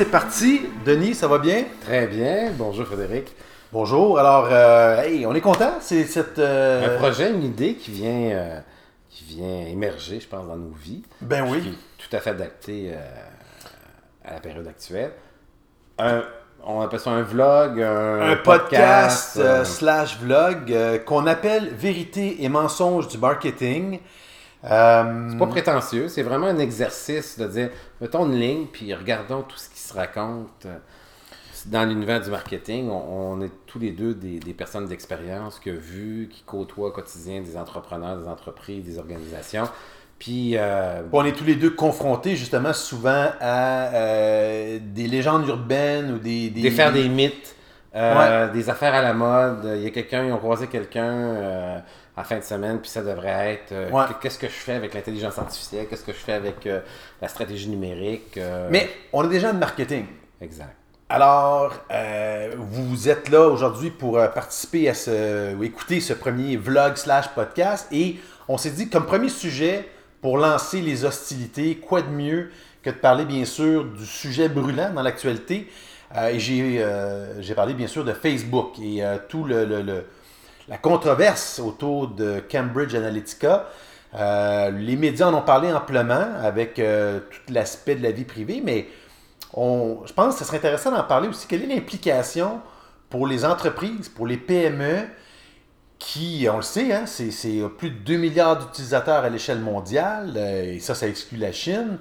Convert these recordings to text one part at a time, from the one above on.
C'est parti. Denis, ça va bien? Très bien. Bonjour Frédéric. Bonjour. Alors, euh, hey, on est content. C'est cette. euh, Un projet, une idée qui vient, euh, qui vient émerger, je pense, dans nos vies. Ben oui. Qui est tout à fait adapté euh, à la période actuelle. Un- on appelle ça un vlog, un, un podcast, slash vlog qu'on appelle Vérité et mensonge du marketing. Euh, c'est pas prétentieux, c'est vraiment un exercice de dire, mettons une ligne, puis regardons tout ce se raconte. euh, Dans l'univers du marketing, on, on est tous les deux des, des personnes d'expérience qui ont vu, qui côtoient au quotidien des entrepreneurs, des entreprises, des organisations. Puis, euh, on est tous les deux confrontés justement souvent à euh, des légendes urbaines ou des. des faire des mythes, euh, des affaires à la mode. Il y a quelqu'un, ils ont croisé quelqu'un la fin de semaine, puis ça devrait être euh, Ouais. qu'est-ce que je fais avec l'intelligence artificielle, qu'est-ce que je fais avec euh, la stratégie numérique. euh, Mais on est gens de marketing. Exact. Alors, vous êtes là aujourd'hui pour participer à ce, ou écouter ce premier vlog slash podcast et on s'est dit comme premier sujet pour lancer les hostilités, quoi de mieux que de parler bien sûr du sujet brûlant dans l'actualité? Et j'ai j'ai parlé bien sûr de Facebook et tout le, le- le- la controverse autour de Cambridge Analytica. Euh, les médias en ont parlé amplement avec euh, tout l'aspect de la vie privée, mais je pense que ce serait intéressant d'en parler aussi. Quelle est l'implication pour les entreprises, pour les PME, qui, on le sait, hein, c'est plus de 2 milliards d'utilisateurs à l'échelle mondiale, euh, et ça, ça exclut la Chine.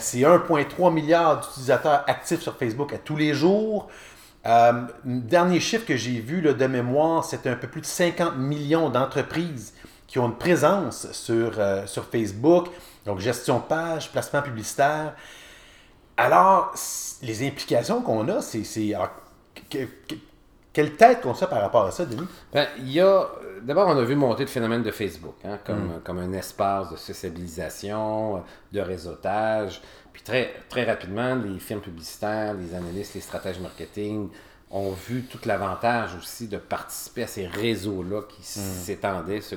C'est 1,3 milliard d'utilisateurs actifs sur Facebook à tous les jours. Euh, dernier chiffre que j'ai vu là, de mémoire, c'était un peu plus de 50 millions d'entreprises qui ont une présence sur, euh, sur Facebook, donc gestion de page, placement publicitaire. Alors, les implications qu'on a, c'est. c'est- quelle tête qu'on a par rapport à ça, Denis? Ben, il y a. D'abord, on a vu monter le phénomène de Facebook, hein, comme, Mm. comme un espace de sociabilisation, de réseautage. Puis très, très rapidement, les firmes publicitaires, les analystes, les stratèges marketing ont vu tout l'avantage aussi de participer à ces réseaux-là qui Mm. s'étendaient, se,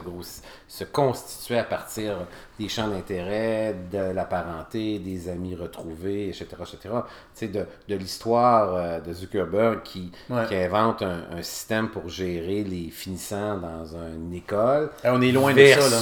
se constituaient à partir des champs d'intérêt, de la parenté, des amis retrouvés, etc. etc. Tu sais, de, de l'histoire euh, de Zuckerberg qui, Ouais. qui invente un, un système pour gérer les finissants dans une école. Eh, on est loin de ça, là.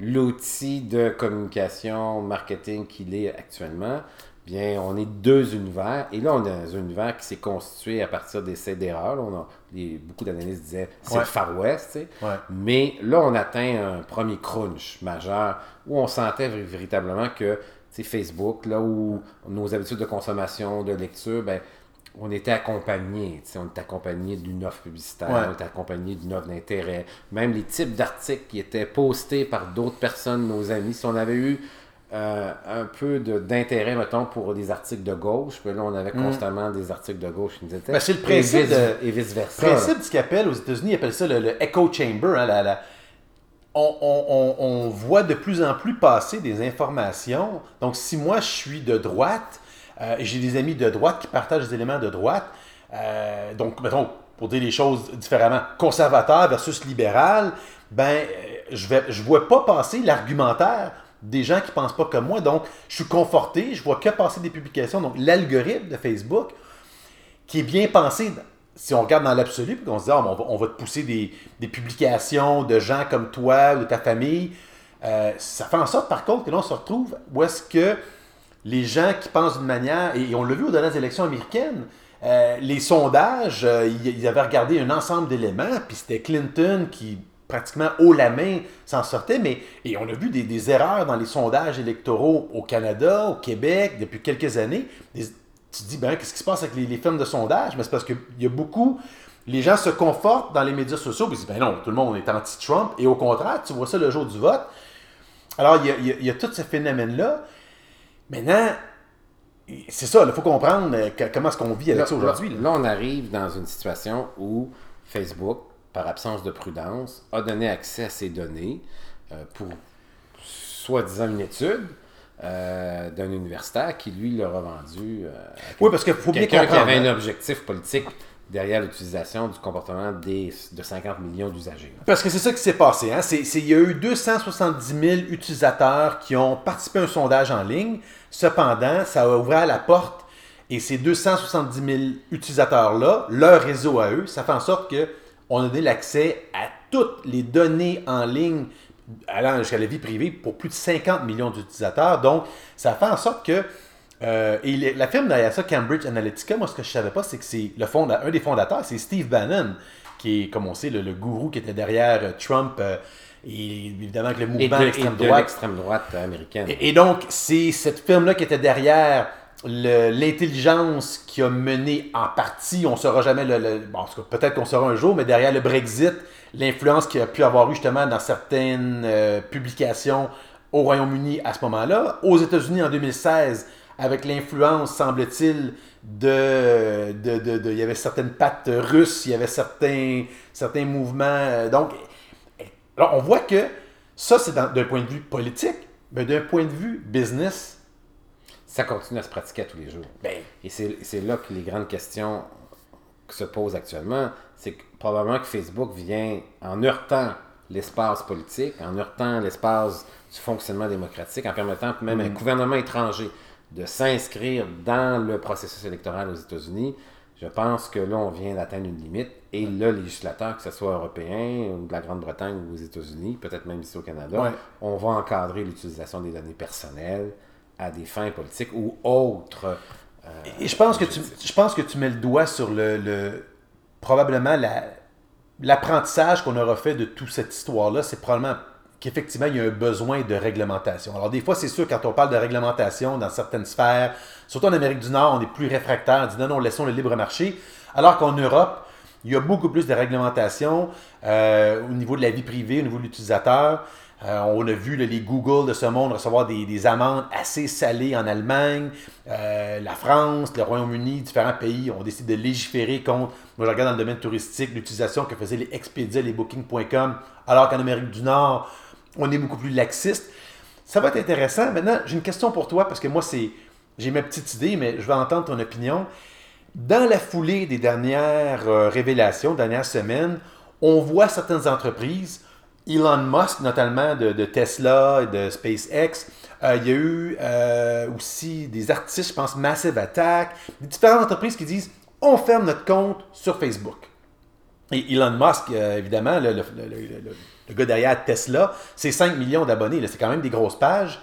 L'outil de communication, marketing qu'il est actuellement. Bien, on est deux univers. Et là, on est dans un univers qui s'est constitué à partir d'essais d'erreurs. On a- les- beaucoup d'analystes disaient c'est Ouais. le Far West. tu sais. Ouais. Mais là, on atteint un premier crunch majeur où on sentait véritablement que Facebook, là où nos habitudes de consommation, de lecture, ben, on était accompagné. On était accompagné d'une offre publicitaire, Ouais. on était accompagné d'une offre d'intérêt. Même les types d'articles qui étaient postés par d'autres personnes, nos amis, si on avait eu euh, un peu d'intérêt, mettons, pour des articles de gauche, puis là, on avait constamment des articles de gauche qui nous étaient. Ben, c'est le principe et vice, de- et vice versa. Le principe de ce qu'ils appellent aux États-Unis, ils appellent ça le, le echo chamber. hein, la- la- on, on- on- on voit de plus en plus passer des informations. Donc, si moi je suis de droite, euh, j'ai des amis de droite qui partagent des éléments de droite, euh, donc, mettons, pour dire les choses différemment, conservateur versus libéral, ben, euh, je vais, je vois pas passer l'argumentaire des gens qui pensent pas comme moi. Donc, je suis conforté, je vois que passer des publications. Donc, l'algorithme de Facebook, qui est bien pensé, si on regarde dans l'absolu, puis qu'on se dit, mais on, va, on va te pousser des, des publications de gens comme toi ou ta famille, ça fait en sorte, par contre, que là, on se retrouve où est-ce que les gens qui pensent d'une manière, et on l'a vu aux dernières élections américaines, euh, les sondages, euh, ils, avaient regardé un ensemble d'éléments, puis c'était Clinton qui, pratiquement haut la main, s'en sortait, mais et on a vu des, erreurs dans les sondages électoraux au Canada, au Québec, depuis quelques années. Tu dis, ben, qu'est-ce qui se passe avec les, les firmes de sondage? Mais c'est parce qu'il y a beaucoup. Les gens se confortent dans les médias sociaux, puis ils disent, ben non, tout le monde est anti-Trump, et au contraire, tu vois ça le jour du vote. Alors, il y a tout ce phénomène-là. Maintenant, c'est ça, il faut comprendre euh, que- comment est-ce qu'on vit avec Là, ça aujourd'hui. là, on arrive dans une situation où Facebook, par absence de prudence, a donné accès à ces données euh, pour soi-disant une étude euh, d'un universitaire qui, lui, l'a revendu euh, à Oui, parce qu'il faut bien quelqu'un qui avait hein. un objectif politique derrière l'utilisation du comportement des, de 50 millions d'usagers. Parce que c'est ça qui s'est passé. Hein? C'est, il y a eu 270 000 utilisateurs qui ont participé à un sondage en ligne. Cependant, ça a ouvert la porte et ces 270 000 utilisateurs-là, leur réseau à eux, ça fait en sorte qu'on a donné l'accès à toutes les données en ligne allant jusqu'à la vie privée pour plus de 50 millions d'utilisateurs. Donc, ça fait en sorte que euh, et la firme derrière ça, Cambridge Analytica, moi ce que je savais pas, c'est que c'est le un des fondateurs, c'est Steve Bannon, qui est, comme on sait, le, gourou qui était derrière euh, Trump. Euh, et évidemment avec le mouvement d'extrême droite. droite américaine. Et, donc, c'est cette firme-là qui était derrière l'intelligence qui a mené en partie, on ne saura jamais, le, bon, peut-être qu'on saura un jour, mais derrière le Brexit, l'influence qu'il a pu avoir eu justement dans certaines publications au Royaume-Uni à ce moment-là. Aux États-Unis en 2016, avec l'influence, semble-t-il, de, de, Il y avait certaines pattes russes, il y avait certains, certains mouvements. Euh, donc, alors on voit que ça, c'est d'un point de vue politique, mais d'un point de vue business. Ça continue à se pratiquer tous les jours. Ben, Et c'est là que les grandes questions se posent actuellement. C'est probablement que Facebook vient en heurtant l'espace politique, en heurtant l'espace du fonctionnement démocratique, en permettant même un mm. gouvernement étranger de s'inscrire dans le processus électoral aux États-Unis, je pense que là, on vient d'atteindre une limite. Et le législateur, que ce soit européen ou de la Grande-Bretagne ou aux États-Unis, peut-être même ici au Canada, on va encadrer l'utilisation des données personnelles à des fins politiques ou autres. Euh, et je pense, que tu, je pense que tu mets le doigt sur le, le probablement l'apprentissage qu'on aura fait de toute cette histoire-là, c'est probablement qu'effectivement, il y a un besoin de réglementation. Alors, des fois, c'est sûr, quand on parle de réglementation dans certaines sphères, surtout en Amérique du Nord, on est plus réfractaire, on dit non, non, laissons le libre marché. Alors qu'en Europe, il y a beaucoup plus de réglementation euh, au niveau de la vie privée, au niveau de l'utilisateur. Euh, on a vu les Google de ce monde recevoir des, amendes assez salées en Allemagne. Euh, la France, le Royaume-Uni, différents pays ont décidé de légiférer contre, moi je regarde dans le domaine touristique, l'utilisation que faisaient les Expedia, les Booking.com, alors qu'en Amérique du Nord, on est beaucoup plus laxiste. Ça va être intéressant. Maintenant, j'ai une question pour toi, parce que moi, c'est j'ai ma petite idée, mais je vais entendre ton opinion. Dans la foulée des dernières euh, révélations, dernières semaines, on voit certaines entreprises, Elon Musk notamment de, Tesla et de SpaceX, euh, il y a eu euh, aussi des artistes, je pense Massive Attack, des différentes entreprises qui disent on ferme notre compte sur Facebook. Et Elon Musk, évidemment, le, le gars derrière Tesla, c'est 5 millions d'abonnés. C'est quand même des grosses pages.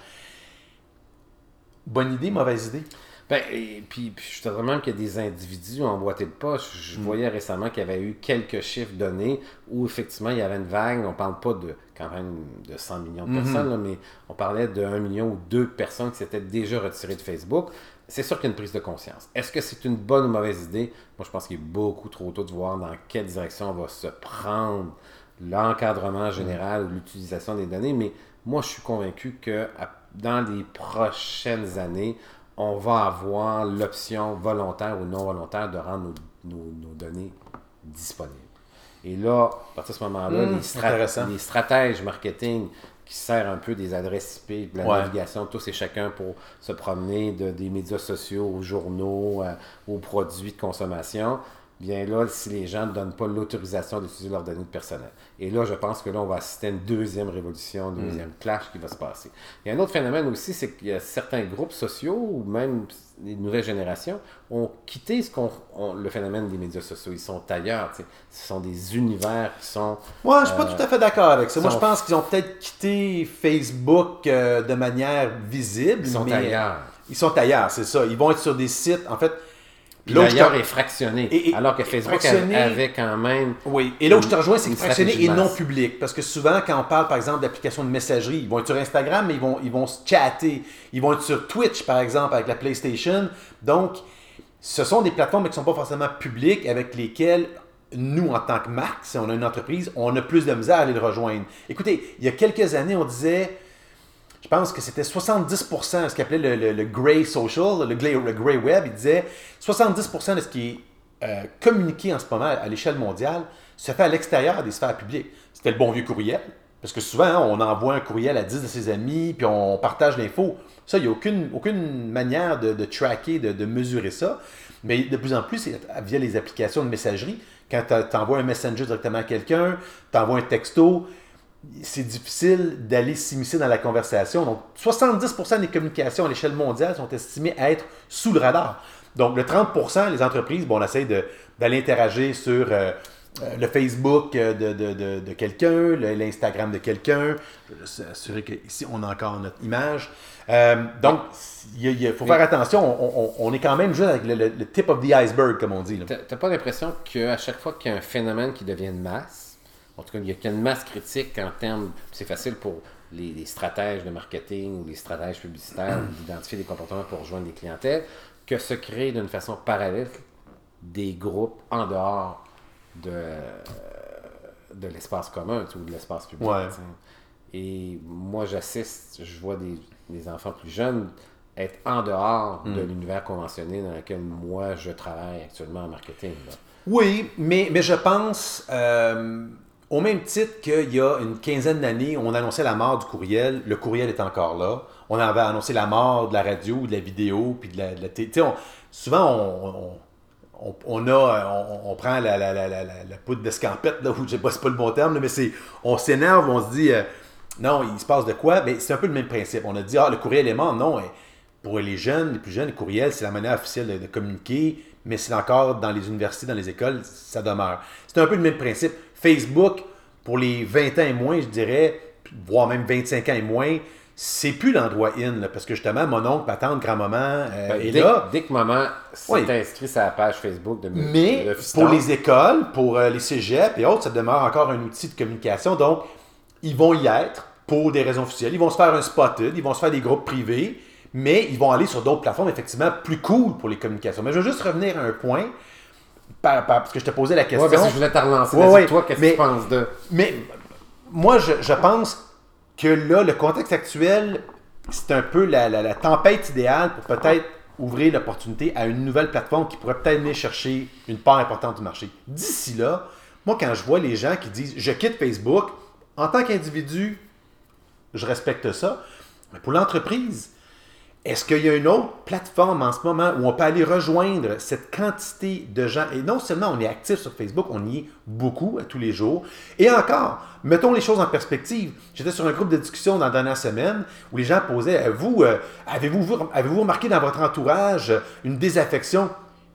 Bonne idée, mauvaise idée? Ben, et puis, je te demande qu'il y a des individus emboîtés de poche. Je mm. voyais récemment qu'il y avait eu quelques chiffres donnés où effectivement il y avait une vague. On parle pas de quand même de 100 millions de mm-hmm. personnes, mais on parlait de 1 million ou 2 personnes qui s'étaient déjà retirées de Facebook. C'est sûr qu'il y a une prise de conscience. Est-ce que c'est une bonne ou mauvaise idée? Moi, je pense qu'il est beaucoup trop tôt de voir dans quelle direction on va se prendre l'encadrement général ou l'utilisation des données, mais moi, je suis convaincu que dans les prochaines années, on va avoir l'option volontaire ou non volontaire de rendre nos, données disponibles. Et là, à partir de ce moment-là, hmm, les, stratèges marketing qui servent un peu des adresses IP, de la navigation, tous et chacun pour se promener de, des médias sociaux aux journaux, euh, aux produits de consommation, bien là, si les gens ne donnent pas l'autorisation d'utiliser leurs données personnelles. Et là, je pense que là, on va assister à une deuxième révolution, une deuxième mm. clash qui va se passer. Il y a un autre phénomène aussi, c'est qu'il y a certains groupes sociaux, ou même les nouvelles générations, ont quitté ce qu'on, le phénomène des médias sociaux. Ils sont ailleurs. Ce sont des univers qui sont... Moi, je ne suis pas euh, tout à fait d'accord avec ça. Moi, je pense qu'ils ont peut-être quitté Facebook euh, de manière visible. Ils sont ailleurs. Ils sont ailleurs, c'est ça. Ils vont être sur des sites, en fait L'ailleurs est fractionné. alors que Facebook avait quand même. Oui. Et là où je te rejoins, c'est fractionné et non public. Parce que souvent, quand on parle, par exemple, d'applications de messagerie, ils vont être sur Instagram, mais ils vont, ils vont se chatter. Ils vont être sur Twitch, par exemple, avec la PlayStation. Donc, ce sont des plateformes qui ne sont pas forcément publiques, avec lesquelles nous, en tant que marque, si on a une entreprise, on a plus de misère à aller le rejoindre. Écoutez, il y a quelques années, on disait je pense que c'était 70%, ce qu'il appelait le, le, Grey Social, le, le Grey Web, il disait 70% de ce qui est euh, communiqué en ce moment à l'échelle mondiale se fait à l'extérieur des sphères publiques. C'était le bon vieux courriel, parce que souvent, on envoie un courriel à 10 de ses amis, puis on partage l'info. Ça, il n'y a aucune, aucune manière de, de tracker, de, de mesurer ça. Mais de plus en plus, c'est via les applications de messagerie. Quand tu envoies un messenger directement à quelqu'un, tu envoies un texto, c'est difficile d'aller s'immiscer dans la conversation. Donc, 70% des communications à l'échelle mondiale sont estimées à être sous le radar. Donc, le 30%, les entreprises, bon, on essaie de- d'aller interagir sur euh, euh, le Facebook euh, de, de- de- de quelqu'un, l'Instagram de quelqu'un. Je veux s'assurer qu'ici, on a encore notre image. Euh, donc, il faut faire attention. On, on- on est quand même juste avec le, le- le tip of the iceberg, comme on dit. T'as pas l'impression qu'à chaque fois qu'il y a un phénomène qui devient une masse, en tout cas, il y a qu'il y a une masse critique en termes. C'est facile pour les, les stratèges de marketing ou les stratèges publicitaires d'identifier des comportements pour rejoindre des clientèles, que se créent d'une façon parallèle des groupes en dehors de, de l'espace commun ou de l'espace public. Ouais. Et moi, j'assiste, je vois des, des enfants plus jeunes être en dehors de l'univers conventionné dans lequel moi je travaille actuellement en marketing. là. Oui, mais, mais je pense, euh, au même titre qu'il y a une quinzaine d'années, on annonçait la mort du courriel, le courriel est encore là. On avait annoncé la mort de la radio, de la vidéo, puis de la, de télé. On- souvent, on, on- on- prend la, la, la, la, poudre d'escampette, là, ou je sais pas, c'est pas le bon terme, mais c'est, on s'énerve, on se dit, euh, non, il se passe de quoi? Mais c'est un peu le même principe. On a dit, ah, le courriel est mort. Non, et pour les jeunes, les plus jeunes, le courriel, c'est la manière officielle de communiquer, mais c'est encore dans les universités, dans les écoles, ça demeure. C'est un peu le même principe. Facebook, pour les 20 ans et moins, je dirais, voire même 25 ans et moins, c'est plus l'endroit in, là, parce que justement, mon oncle, ma tante, grand-maman euh, Ben, est dès, là. dès que maman s'est Oui. inscrit sur la page Facebook de Mais de pour les écoles, pour euh, les cégeps et autres, ça demeure encore un outil de communication. Donc, ils vont y être pour des raisons officielles. Ils vont se faire un spotted, ils vont se faire des groupes privés, mais ils vont aller sur d'autres plateformes, effectivement, plus cool pour les communications. Mais je veux juste revenir à un point, par- par- parce que je te posais la question. Ouais, parce que je voulais te relancer. Ouais, toi, qu'est-ce que tu penses de. Mais moi, je, je pense que là, le contexte actuel, c'est un peu la, la- la tempête idéale pour peut-être ouvrir l'opportunité à une nouvelle plateforme qui pourrait peut-être venir chercher une part importante du marché. D'ici là, moi, quand je vois les gens qui disent je quitte Facebook, en tant qu'individu, je respecte ça. Mais pour l'entreprise, est-ce qu'il y a une autre plateforme en ce moment où on peut aller rejoindre cette quantité de gens? Et non seulement on est actif sur Facebook, on y est beaucoup à tous les jours. Et encore, mettons les choses en perspective. J'étais sur un groupe de discussion dans la dernière semaine où les gens posaient, vous, euh, avez-vous avez-vous remarqué dans votre entourage euh, une désaffection?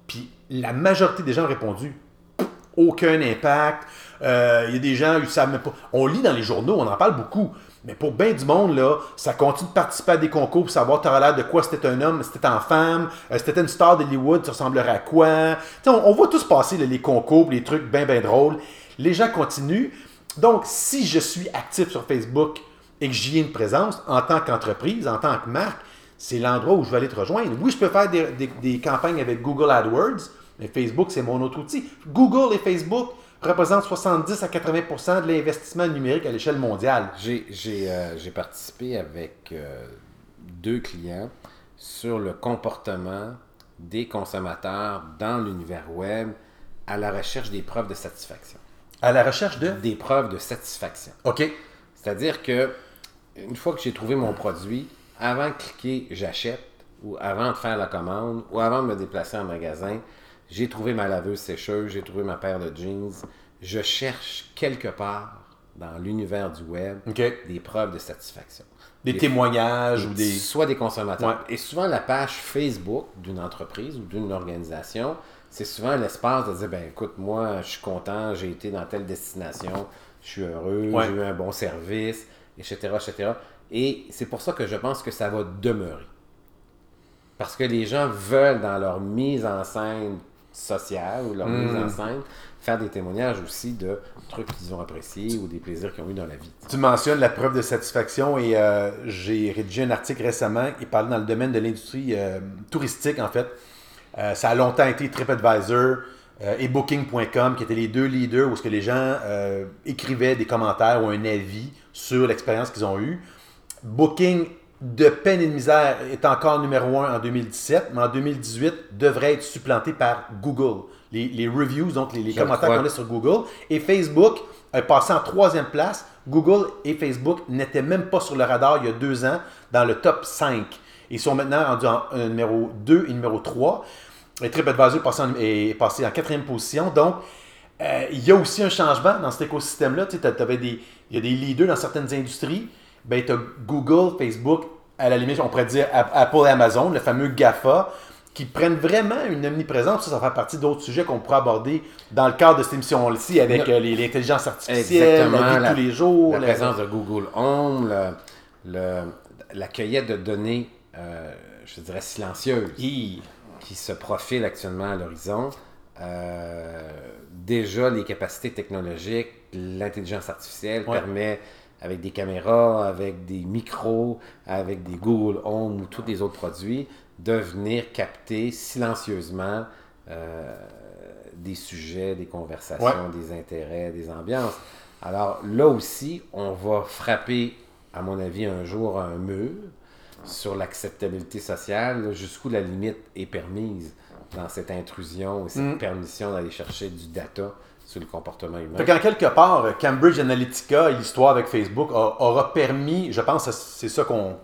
Puis la majorité des gens ont répondu, aucun impact. Euh, Il y a des gens, ils savent même pas. On lit dans les journaux, on en parle beaucoup. Mais pour bien du monde, là, ça continue de participer à des concours pour savoir, tu de quoi c'était un homme, c'était en femme, euh, c'était une star d'Hollywood, ça ressemblerait à quoi? Tu on, voit tous passer les concours, les trucs bien, bien drôles. Les gens continuent. Donc, si je suis actif sur Facebook et que j'y ai une présence en tant qu'entreprise, en tant que marque, c'est l'endroit où je vais aller te rejoindre. Oui, je peux faire des campagnes avec Google AdWords, mais Facebook, c'est mon autre outil. Google et Facebook représentent 70 à 80% de l'investissement numérique à l'échelle mondiale. J'ai j'ai, euh, j'ai participé avec euh, deux clients sur le comportement des consommateurs dans l'univers web à la recherche des preuves de satisfaction. À la recherche de... Des preuves de satisfaction. OK. C'est-à-dire que une fois que j'ai trouvé mon produit, avant de cliquer j'achète ou avant de faire la commande ou avant de me déplacer en magasin, j'ai trouvé ma laveuse sécheuse, j'ai trouvé ma paire de jeans. Je cherche quelque part dans l'univers du web des preuves de satisfaction. Des Des- témoignages ou des... Soit des consommateurs. Ouais. Et souvent, la page Facebook d'une entreprise ou d'une organisation, c'est souvent l'espace de dire ben écoute, moi, je suis content, j'ai été dans telle destination, je suis heureux, Ouais. j'ai eu un bon service, etc. etc. Et c'est pour ça que je pense que ça va demeurer. Parce que les gens veulent, dans leur mise en scène sociale ou leur mise Hmm. en scène, faire des témoignages aussi de trucs qu'ils ont appréciés ou des plaisirs qu'ils ont eu dans la vie. Tu mentionnes la preuve de satisfaction et euh, j'ai rédigé un article récemment qui parlait dans le domaine de l'industrie euh, touristique, en fait. Euh, ça a longtemps été TripAdvisor et Booking.com qui étaient les deux leaders où ce que les gens écrivaient des commentaires ou un avis sur l'expérience qu'ils ont eue. Booking, de peine et de misère, est encore numéro un en 2017, mais en 2018 devrait être supplanté par Google. Les, les reviews, donc les, commentaires qu'on a sur Google. Et Facebook est passé en troisième place. Google et Facebook n'étaient même pas sur le radar il y a deux ans dans le top 5. Ils sont maintenant rendus en euh, numéro 2 et numéro 3. Et TripAdvisor est passé en, est passé en quatrième position. Donc, euh, il y a aussi un changement dans cet écosystème-là. Tu sais, il y a des leaders dans certaines industries. Ben, tu as Google, Facebook, à la limite, on pourrait dire Apple et Amazon, le fameux GAFA, qui prennent vraiment une omniprésence. Ça, ça fait partie d'autres sujets qu'on pourrait aborder dans le cadre de cette émission-ci avec euh, l'intelligence artificielle, la vie de tous les jours. La la- présence de Google Home, le- le- la cueillette de données, euh, je dirais, silencieuses, Hi. qui se profile actuellement à l'horizon. Euh, déjà, les capacités technologiques, l'intelligence artificielle Ouais. permet, avec des caméras, avec des micros, avec des Google Home ou tous les autres produits, de venir capter silencieusement euh, des sujets, des conversations, Ouais. des intérêts, des ambiances. Alors là aussi, on va frapper, à mon avis, un jour un mur sur l'acceptabilité sociale, jusqu'où la limite est permise dans cette intrusion ou cette Mm. permission d'aller chercher du data sur le comportement humain. Quelque part, Cambridge Analytica et l'histoire avec Facebook aura permis, je pense que c'est ça qu'on.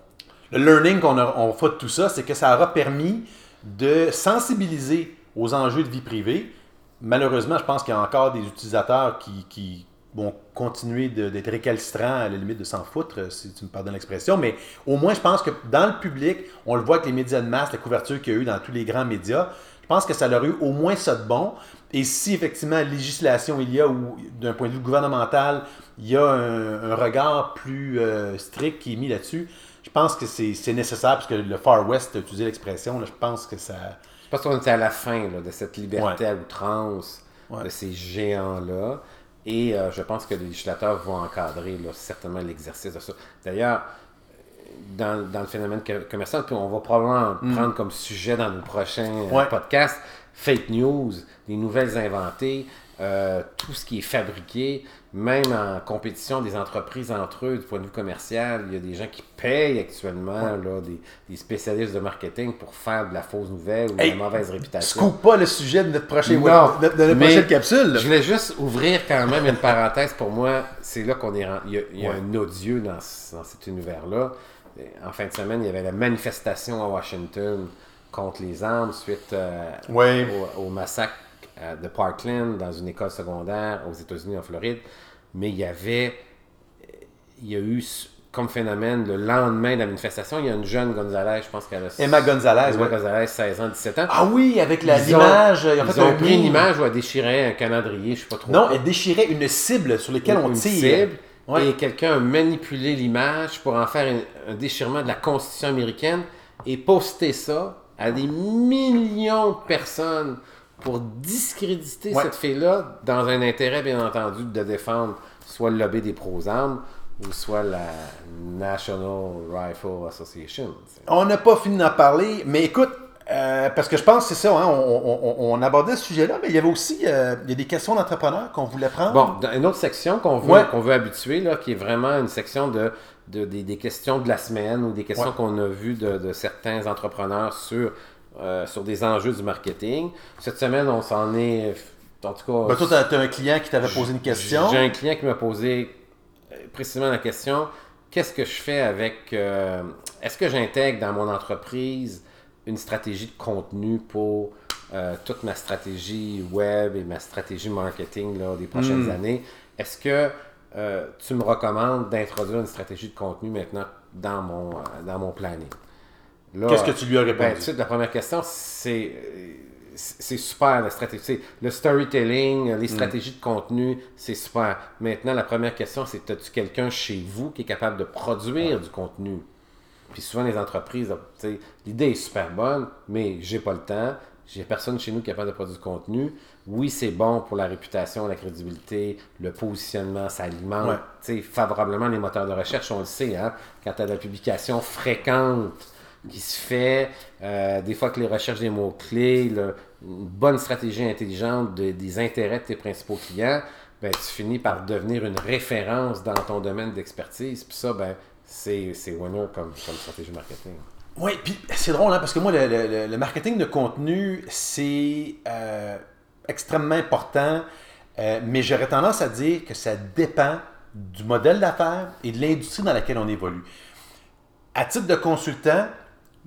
Le learning qu'on on fait de tout ça, c'est que ça aura permis de sensibiliser aux enjeux de vie privée. Malheureusement, je pense qu'il y a encore des utilisateurs qui, qui vont continuer d'être récalcitrants à la limite de s'en foutre, si tu me pardonnes l'expression, mais au moins, je pense que dans le public, on le voit avec les médias de masse, la couverture qu'il y a eu dans tous les grands médias, je pense que ça leur a eu au moins ça de bon. Et si effectivement législation il y a, ou d'un point de vue gouvernemental, il y a un, un regard plus euh, strict qui est mis là-dessus, je pense que c'est nécessaire, parce que le Far West a utilisé l'expression, je pense que ça... Je pense qu'on était à la fin là, de cette liberté à outrance Ouais. de ces géants-là. Et euh, je pense que les législateurs vont encadrer là, certainement l'exercice de ça. D'ailleurs, dans, dans le phénomène co- commercial, puis on va probablement prendre comme sujet dans nos prochains euh. Ouais. podcasts, fake news, les nouvelles inventées, euh, tout ce qui est fabriqué, même en compétition des entreprises entre eux, du point de vue commercial, il y a des gens qui payent actuellement là, des, des spécialistes de marketing pour faire de la fausse nouvelle ou de Hey, la mauvaise réputation. Scoop pas le sujet de notre, prochain Non, de, de notre mais prochaine capsule. là. Je voulais juste ouvrir quand même une parenthèse pour moi. C'est là qu'on est Il y a, il y a Ouais. un odieux dans cet univers-là. En fin de semaine, il y avait la manifestation à Washington contre les armes suite euh, au, au massacre euh, de Parkland dans une école secondaire aux États-Unis en Floride. Mais il y avait. Il y a eu comme phénomène le lendemain de la manifestation, il y a une jeune Gonzalez, je pense qu'elle a. Emma Gonzalez, Emma. Gonzalez, 16 ans, 17 ans. Ah oui, avec Ils l'image. Ils ont Ils ont pris une image où elle déchirait un calendrier, je sais pas trop. Non, quoi. elle déchirait une cible sur laquelle on une tire. cible, Ouais. et quelqu'un a manipulé l'image pour en faire un, un déchirement de la Constitution américaine et poster ça à des millions de personnes pour discréditer Ouais. cette fille-là dans un intérêt, bien entendu, de défendre soit le lobby des pros-armes ou soit la National Rifle Association. On n'a pas fini d'en parler, mais écoute, euh, parce que je pense que c'est ça, hein, on, on- on- on abordait ce sujet-là, mais il y avait aussi euh, il y a des questions d'entrepreneurs qu'on voulait prendre. Bon, dans une autre section qu'on veut, Ouais. qu'on veut habituer, là, qui est vraiment une section de, de- des, des questions de la semaine ou des questions Ouais. qu'on a vues de, de certains entrepreneurs sur, euh, sur des enjeux du marketing. Cette semaine, on s'en est. En tout cas. Ben, toi, t'as- t'as un client qui t'avait posé une question. J'ai un client qui m'a posé euh, précisément la question qu'est-ce que je fais avec. euh, Est-ce que j'intègre dans mon entreprise une stratégie de contenu pour euh, toute ma stratégie web et ma stratégie marketing là, des prochaines Hmm. années? Est-ce que euh, tu me recommandes d'introduire une stratégie de contenu maintenant dans mon, euh, dans mon planning Qu'est-ce que tu lui as ben, répondu? la première question, c'est c'est super la stratégie. Le storytelling, Mm. les stratégies de contenu, c'est super. Maintenant, la première question, c'est as-tu quelqu'un chez vous qui est capable de produire du contenu? Puis souvent, les entreprises, l'idée est super bonne, mais j'ai pas le temps. J'ai personne chez nous qui est capable de produire du contenu. Oui, c'est bon pour la réputation, la crédibilité, le positionnement, ça alimente Ouais. tu sais, favorablement les moteurs de recherche, on le sait, hein, quand tu as de la publication fréquente qui se fait, euh, des fois que les recherches des mots-clés, une bonne stratégie intelligente de- des intérêts de tes principaux clients, ben, tu finis par devenir une référence dans ton domaine d'expertise. Puis ça, ben, c'est c'est winner comme, comme stratégie marketing. Oui, puis c'est drôle, hein, parce que moi, le, marketing de contenu, c'est euh, extrêmement important, euh, mais j'aurais tendance à dire que ça dépend du modèle d'affaires et de l'industrie dans laquelle on évolue. À titre de consultant,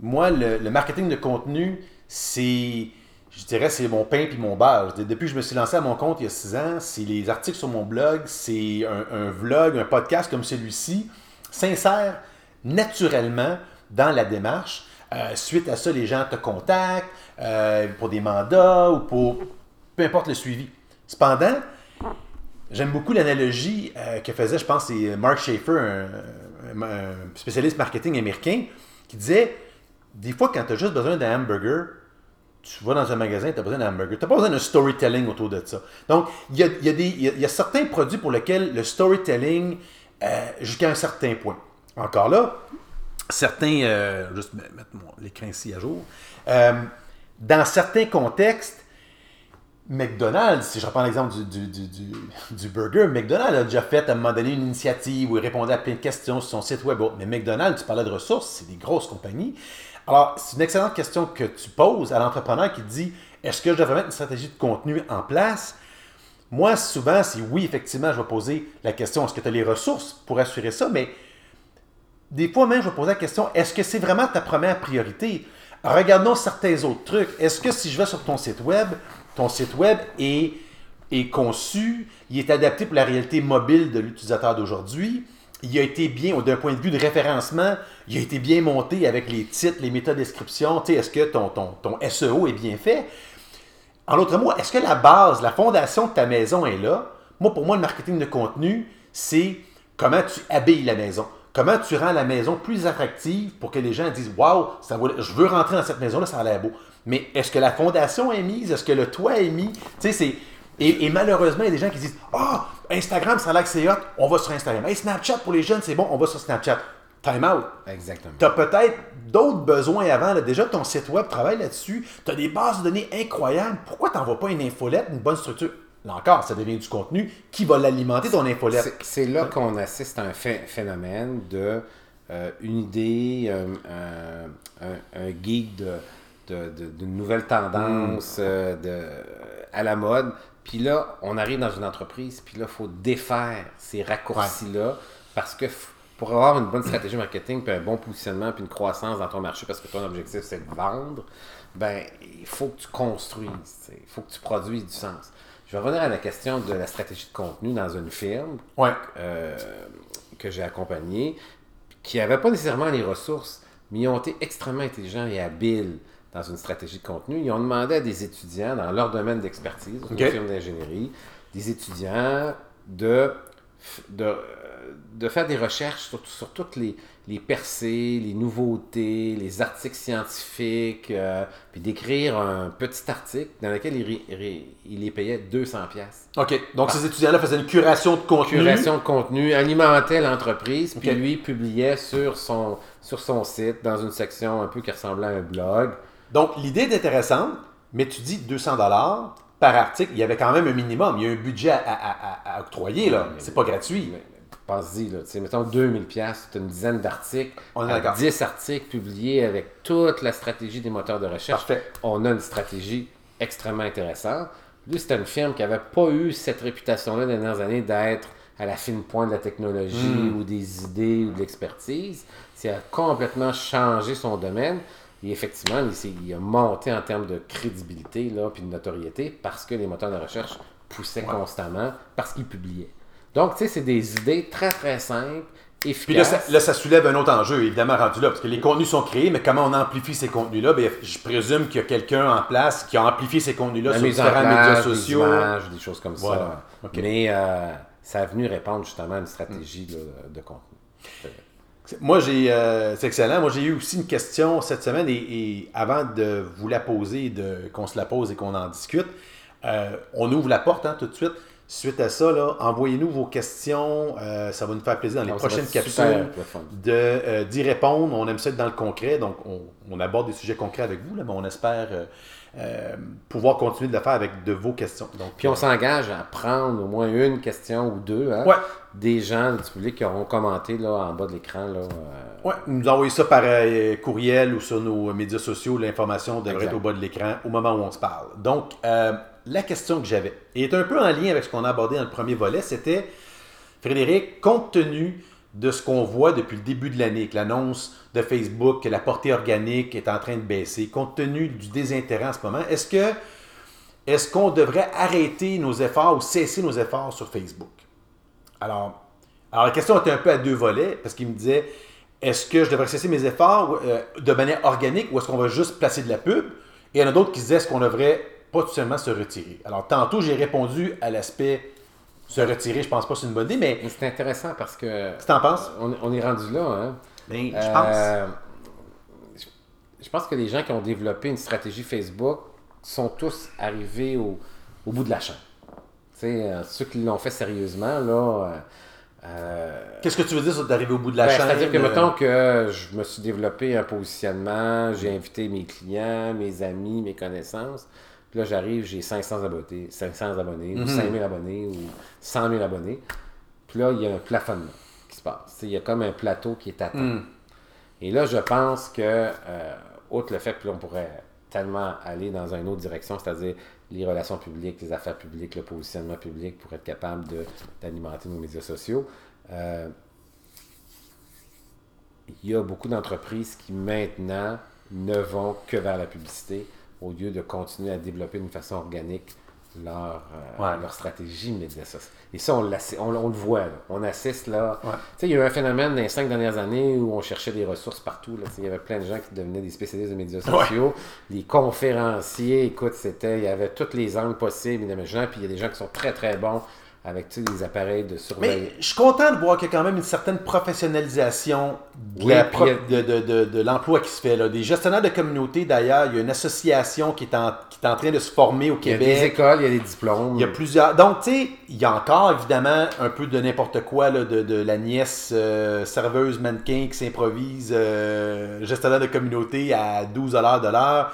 moi, le, marketing de contenu, c'est, je dirais, c'est mon pain puis mon beurre. Depuis que je me suis lancé à mon compte il y a six ans, c'est les articles sur mon blog, c'est un, un vlog, un podcast comme celui-ci, s'insère naturellement dans la démarche. Euh, suite à ça, les gens te contactent euh, pour des mandats ou pour peu importe le suivi. Cependant, j'aime beaucoup l'analogie euh, que faisait, je pense, Mark Schaefer, un, spécialiste marketing américain, qui disait des fois, quand tu as juste besoin d'un hamburger, tu vas dans un magasin, tu as besoin d'un hamburger. Tu n'as pas besoin d'un storytelling autour de ça. Donc, il y a, y a certains produits pour lesquels le storytelling, jusqu'à un certain point. Encore là, certains, euh, juste me- mettre l'écran ici à jour, Euh, dans certains contextes, McDonald's, si je reprends l'exemple du, burger, McDonald's a déjà fait à un moment donné une initiative où il répondait à plein de questions sur son site web. Mais McDonald's, tu parlais de ressources, c'est des grosses compagnies. Alors, c'est une excellente question que tu poses à l'entrepreneur qui dit est-ce que je devrais mettre une stratégie de contenu en place? Moi, souvent, c'est oui, effectivement, je vais poser la question est-ce que tu as les ressources pour assurer ça? Mais des fois même, je vais poser la question est-ce que c'est vraiment ta première priorité? Regardons certains autres trucs. Est-ce que si je vais sur ton site web, ton site web est, conçu, il est adapté pour la réalité mobile de l'utilisateur d'aujourd'hui il a été bien, d'un point de vue de référencement, il a été bien monté avec les titres, les métadescriptions. Tu sais, Est-ce que ton, ton, ton SEO est bien fait? En d'autres mots, est-ce que la base, la fondation de ta maison est là? Moi, pour moi, le marketing de contenu, c'est comment tu habilles la maison. Comment tu rends la maison plus attractive pour que les gens disent Waouh, je veux rentrer dans cette maison-là, ça a l'air beau. Mais est-ce que la fondation est mise? Est-ce que le toit est mis? Tu sais, c'est. Et, et malheureusement, il y a des gens qui disent Ah, Instagram, ça a l'air que c'est hot, on va sur Instagram. Hey, Snapchat pour les jeunes, c'est bon, on va sur Snapchat. Time out. Exactement. Tu as peut-être d'autres besoins avant. là. Déjà, ton site web travaille là-dessus. Tu as des bases de données incroyables. Pourquoi tu n'envoies pas une infolette, une bonne structure? Là encore, ça devient du contenu. Qui va l'alimenter, ton infolette? C'est- là qu'on assiste à un phé- phénomène de euh, une idée, un, un- un- un guide de- de- de- d'une nouvelle tendance euh, de, à la mode. Puis là, on arrive dans une entreprise, puis là, il faut défaire ces raccourcis-là parce que pour avoir une bonne stratégie marketing, puis un bon positionnement, puis une croissance dans ton marché, parce que ton objectif, c'est de vendre, ben, il faut que tu construises, il faut que tu produises du sens. Je vais revenir à la question de la stratégie de contenu dans une firme Ouais. euh, que j'ai accompagné, qui n'avaient pas nécessairement les ressources, mais ils ont été extrêmement intelligents et habiles dans une stratégie de contenu. Ils ont demandé à des étudiants dans leur domaine d'expertise, une firme d'ingénierie, des étudiants de, de, de faire des recherches sur, sur toutes les, les percées, les nouveautés, les articles scientifiques, euh, puis d'écrire un petit article dans lequel ils les payaient 200 pièces. OK. Donc, ces étudiants-là faisaient une curation de contenu. Curation de contenu, alimentait l'entreprise, puis lui publiait sur son, sur son site, dans une section un peu qui ressemblait à un blog. Donc, l'idée est intéressante, mais tu dis 200 dollars par article. Il y avait quand même un minimum. Il y a un budget à, à- à- à octroyer, là. C'est pas gratuit. Mais Pense-y, là, tu sais, mettons 2000 pièces, une dizaine d'articles, On d'accord. 10 articles publiés avec toute la stratégie des moteurs de recherche. Parfait. On a une stratégie extrêmement intéressante. Lui, c'était une firme qui n'avait pas eu cette réputation-là les dernières années d'être à la fine pointe de la technologie Hmm. ou des idées ou de l'expertise. Il a complètement changé son domaine. Et effectivement, il, il a monté en termes de crédibilité là, puis de notoriété parce que les moteurs de recherche poussaient constamment, parce qu'ils publiaient. Donc, tu sais, c'est des idées très, très simples, efficaces. Puis là ça, là, ça soulève un autre enjeu, évidemment, rendu là, parce que les contenus sont créés, mais comment on amplifie ces contenus-là? Ben, je présume qu'il y a quelqu'un en place qui a amplifié ces contenus-là sur différents place, médias des sociaux. images, des choses comme Voilà. ça. Mais euh, ça a venu répondre justement à une stratégie là, de contenu. Moi, j'ai, euh, c'est excellent. Moi, j'ai eu aussi une question cette semaine et, et avant de vous la poser, de, qu'on se la pose et qu'on en discute, euh, on ouvre la porte hein, tout de suite. Suite à ça, envoyez-nous vos questions. euh, ça va nous faire plaisir dans les va prochaines capsules de, euh, d'y répondre. On aime ça être dans le concret, donc on, on aborde des sujets concrets avec vous, là, mais on espère euh, pouvoir continuer de le faire avec de vos questions. Donc, Puis on s'engage à prendre au moins une question ou deux hein, Ouais. des gens du public qui auront commenté là, en bas de l'écran. Là, Ouais, nous envoyez ça par courriel ou sur nos médias sociaux. L'information devrait être au bas de l'écran au moment où on se parle. Donc, euh, la question que j'avais est un peu en lien avec ce qu'on a abordé dans le premier volet. C'était, Frédéric, compte tenu de ce qu'on voit depuis le début de l'année, que l'annonce de Facebook, que la portée organique est en train de baisser, compte tenu du désintérêt en ce moment, est-ce que est-ce qu'on devrait arrêter nos efforts ou cesser nos efforts sur Facebook? Alors, alors la question était un peu à deux volets, parce qu'il me disait, est-ce que je devrais cesser mes efforts euh, de manière organique ou est-ce qu'on va juste placer de la pub? Et il y en a d'autres qui disaient, est-ce qu'on devrait pas tout simplement se retirer? Alors, tantôt, j'ai répondu à l'aspect se retirer, je pense pas que c'est une bonne idée, mais... Mais c'est intéressant parce que. Qu'est-ce que t'en penses? On, on est rendu là, hein. Ben, je Euh, pense. je- je pense que les gens qui ont développé une stratégie Facebook sont tous arrivés au, au bout de la chaîne. Tu sais, euh, ceux qui l'ont fait sérieusement, là. euh, euh, Qu'est-ce que tu veux dire sur d'arriver au bout de la ben, chaîne? C'est-à-dire que, euh, mettons que je me suis développé un positionnement, j'ai invité mes clients, mes amis, mes connaissances. Puis là, j'arrive, j'ai 500 abonnés, 500 abonnés, Mhm. ou 5000 abonnés, ou 100 000 abonnés. Puis là, il y a un plafonnement qui se passe. Il y a comme un plateau qui est atteint. Hmm. Et là, je pense que, euh, outre le fait que là, on pourrait tellement aller dans une autre direction, c'est-à-dire les relations publiques, les affaires publiques, le positionnement public pour être capable de- d'alimenter nos médias sociaux, euh, il y a beaucoup d'entreprises qui maintenant ne vont que vers la publicité au lieu de continuer à développer d'une façon organique leur, euh, Ouais. leur stratégie médias sociaux. Et ça, on, on, on le voit, là. on assiste là. Ouais. Il y a eu un phénomène dans les cinq dernières années où on cherchait des ressources partout. Il y avait plein de gens qui devenaient des spécialistes de médias sociaux. Les conférenciers, écoute, c'était, il y avait tous les angles possibles, imaginants. Puis il y a des gens qui sont très très bons avec des appareils de surveillance. Mais je suis content de voir qu'il y a quand même une certaine professionnalisation de, Oui, la puis pro- il y a- de, de- de- de l'emploi qui se fait. Là. Des gestionnaires de communauté, d'ailleurs, il y a une association qui est, en, qui est en train de se former au Il y a Québec. des écoles, il y a des diplômes. Il y a plusieurs. Donc, tu sais, il y a encore évidemment un peu de n'importe quoi, là, de, de la nièce euh, serveuse mannequin qui s'improvise euh, gestionnaire de communauté à 12 de l'heure.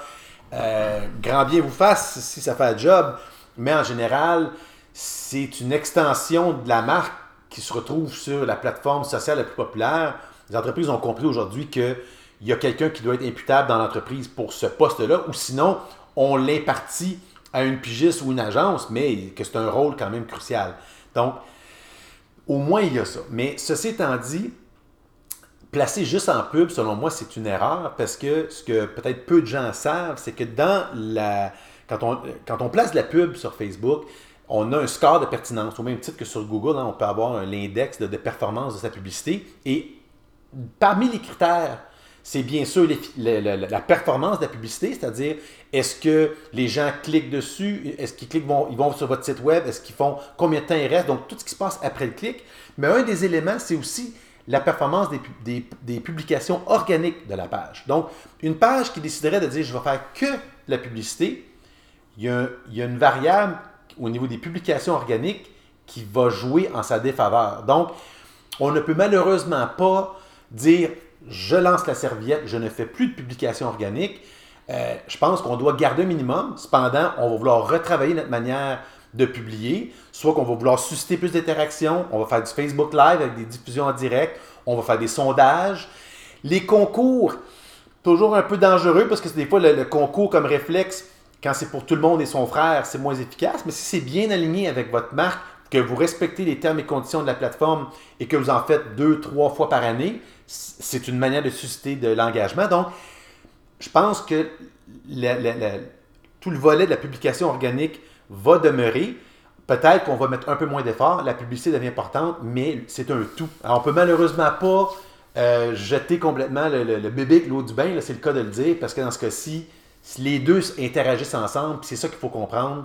Euh, grand bien vous fasse si ça fait un job, mais en général, c'est une extension de la marque qui se retrouve sur la plateforme sociale la plus populaire. Les entreprises ont compris aujourd'hui qu'il y a quelqu'un qui doit être imputable dans l'entreprise pour ce poste-là, ou sinon, on l'impartit à une pigiste ou une agence, mais que c'est un rôle quand même crucial. Donc, au moins, il y a ça. Mais ceci étant dit, placer juste en pub, selon moi, c'est une erreur parce que ce que peut-être peu de gens savent, c'est que dans la. Quand on, quand on place de la pub sur Facebook, on a un score de pertinence, au même titre que sur Google, hein, on peut avoir l'index de, de performance de sa publicité. Et parmi les critères, c'est bien sûr la, performance de la publicité, c'est-à-dire est-ce que les gens cliquent dessus, est-ce qu'ils cliquent, vont, ils vont sur votre site web, est-ce qu'ils font combien de temps ils restent, donc tout ce qui se passe après le clic. Mais un des éléments, c'est aussi la performance des, pu- des- des publications organiques de la page. Donc, une page qui déciderait de dire je vais faire que la publicité, il y a une variable au niveau des publications organiques qui va jouer en sa défaveur. Donc, on ne peut malheureusement pas dire je lance la serviette, je ne fais plus de publications organiques. Euh, je pense qu'on doit garder un minimum. Cependant, on va vouloir retravailler notre manière de publier, soit qu'on va vouloir susciter plus d'interactions, on va faire du Facebook Live avec des diffusions en direct, on va faire des sondages. Les concours, toujours un peu dangereux parce que des fois le, le concours comme réflexe, quand c'est pour tout le monde et son frère, c'est moins efficace. Mais si c'est bien aligné avec votre marque, que vous respectez les termes et conditions de la plateforme et que vous en faites deux, trois fois par année, c'est une manière de susciter de l'engagement. Donc, je pense que tout le volet de la publication organique va demeurer. Peut-être qu'on va mettre un peu moins d'efforts, la publicité devient importante, mais c'est un tout. Alors, on peut malheureusement pas euh, jeter complètement le, bébé l'eau du bain, c'est le cas de le dire, parce que dans ce cas-ci, les deux interagissent ensemble, c'est ça qu'il faut comprendre.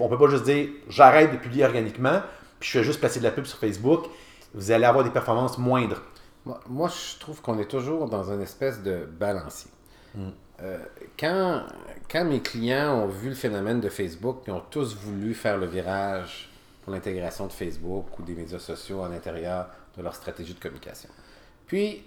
On peut pas juste dire j'arrête de publier organiquement, puis je fais juste passer de la pub sur Facebook. Vous allez avoir des performances moindres. Moi, moi, je trouve qu'on est toujours dans une espèce de balancier. Euh, quand, quand mes clients ont vu le phénomène de Facebook, ils ont tous voulu faire le virage pour l'intégration de Facebook ou des médias sociaux à l'intérieur de leur stratégie de communication. Puis,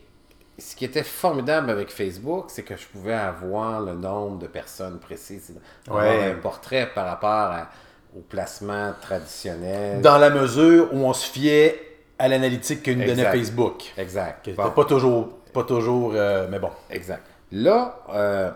ce qui était formidable avec Facebook, c'est que je pouvais avoir le nombre de personnes précises, avoir Ouais. un portrait par rapport à- au placement traditionnel. Dans la mesure où on se fiait à l'analytique que nous donnait. Facebook. Exact. Qui Bon. était pas toujours, pas toujours euh, mais bon. Exact. Là, euh,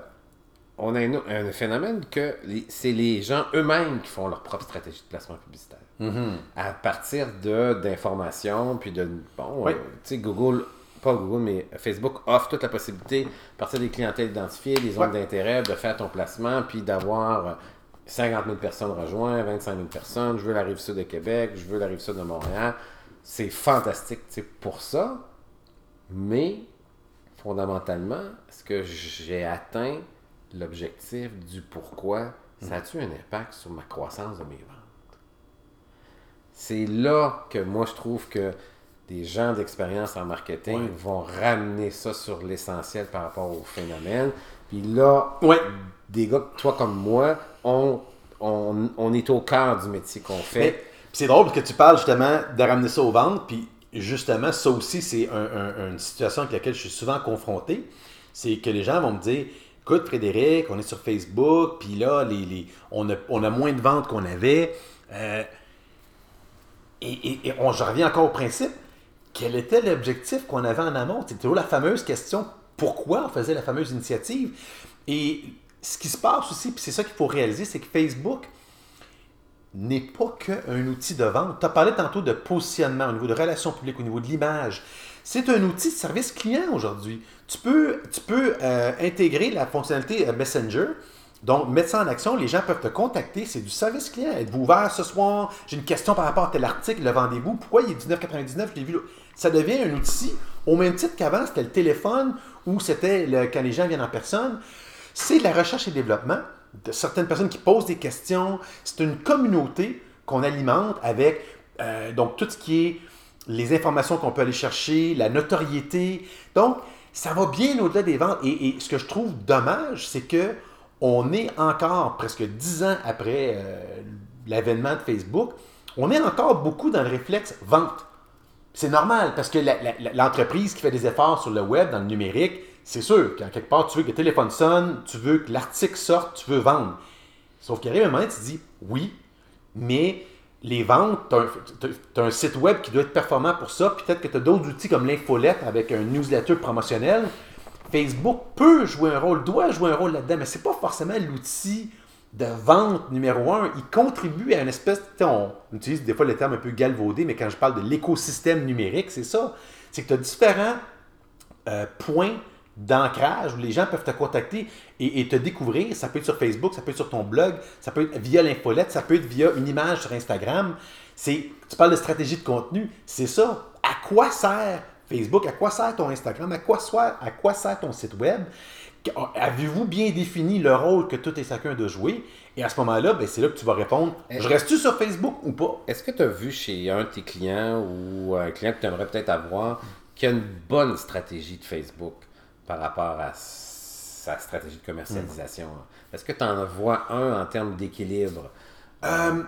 on a un, un phénomène que c'est les gens eux-mêmes qui font leur propre stratégie de placement publicitaire. Mhm. À partir de d'informations, puis de... Bon, Oui. euh, tu sais, Google, pas Google, mais Facebook offre toute la possibilité, à partir des clientèles identifiées, des zones Ouais. d'intérêt, de faire ton placement, puis d'avoir euh, 50 000 personnes rejointes, 25 000 personnes, je veux la rive sud de Québec, je veux la rive sud de Montréal. C'est fantastique, pour ça. Mais, fondamentalement, est-ce que j'ai atteint l'objectif du pourquoi? Ça a-tu un impact sur ma croissance de mes ventes? C'est là que moi, je trouve que des gens d'expérience en marketing Ouais. vont ramener ça sur l'essentiel par rapport au phénomène. Puis là, Ouais. des gars, toi comme moi, on, on, on est au cœur du métier qu'on fait. puis c'est drôle parce que tu parles justement de ramener ça aux ventes, puis justement, ça aussi, c'est un- un- une situation avec laquelle je suis souvent confronté. C'est que les gens vont me dire Écoute, Frédéric, on est sur Facebook, puis là, les, les- on, a, on a moins de ventes qu'on avait. Euh, et et- et on, je reviens encore au principe. Quel était l'objectif qu'on avait en amont? C'est toujours la fameuse question pourquoi on faisait la fameuse initiative? Et ce qui se passe aussi, puis c'est ça qu'il faut réaliser, c'est que Facebook, n'est pas qu'un outil de vente. Tu as parlé tantôt de positionnement au niveau de relations publiques, au niveau de l'image. C'est un outil de service client aujourd'hui. Tu peux, tu peux euh, intégrer la fonctionnalité euh, Messenger, donc mettre ça en action. Les gens peuvent te contacter. C'est du service client. Êtes-vous ouvert ce soir? J'ai une question par rapport à tel article. Le vendez-vous? Pourquoi il est 19,99? Je l'ai vu. Ça devient un outil au même titre qu'avant, c'était le téléphone ou c'était quand les gens viennent en personne. C'est de la recherche et développement de certaines personnes qui posent des questions. C'est une communauté qu'on alimente avec euh, donc tout ce qui est les informations qu'on peut aller chercher, la notoriété. Donc, ça va bien au-delà des ventes. Et, et ce que je trouve dommage, c'est que on est encore presque dix ans après euh, l'avènement de Facebook, on est encore beaucoup dans le réflexe vente. C'est normal parce que l'entreprise qui fait des efforts sur le web, dans le numérique, c'est sûr qu'en quelque part, tu veux que le téléphone sonne, tu veux que l'article sorte, tu veux vendre. Sauf qu'il un moment, tu dis oui, mais les ventes, tu as, un site web qui doit être performant pour ça. Peut-être que tu as d'autres outils comme l'infolette avec un newsletter promotionnel. Facebook peut jouer un rôle, doit jouer un rôle là-dedans, mais c'est pas forcément l'outil de vente numéro un. Il contribue à une espèce, sais, on utilise des fois le terme un peu galvaudé, mais quand je parle de l'écosystème numérique, c'est ça. C'est que tu as différents euh, points d'ancrage où les gens peuvent te contacter et, et te découvrir. Ça peut être sur Facebook, ça peut être sur ton blog, ça peut être via l'infolette, ça peut être via une image sur Instagram. C'est, tu parles de stratégie de contenu, c'est ça. À quoi sert Facebook? À quoi sert ton Instagram? À quoi sert, à quoi sert ton site web? Avez-vous bien défini le rôle que tout et chacun doit jouer? Et à ce moment-là, ben, c'est là que tu vas répondre, je reste-tu sur Facebook ou pas? Est-ce que tu as vu chez un de tes clients ou un client que tu aimerais peut-être avoir qui a une bonne stratégie de Facebook par rapport à sa stratégie de commercialisation? Est-ce que tu en vois un en termes d'équilibre? Euh,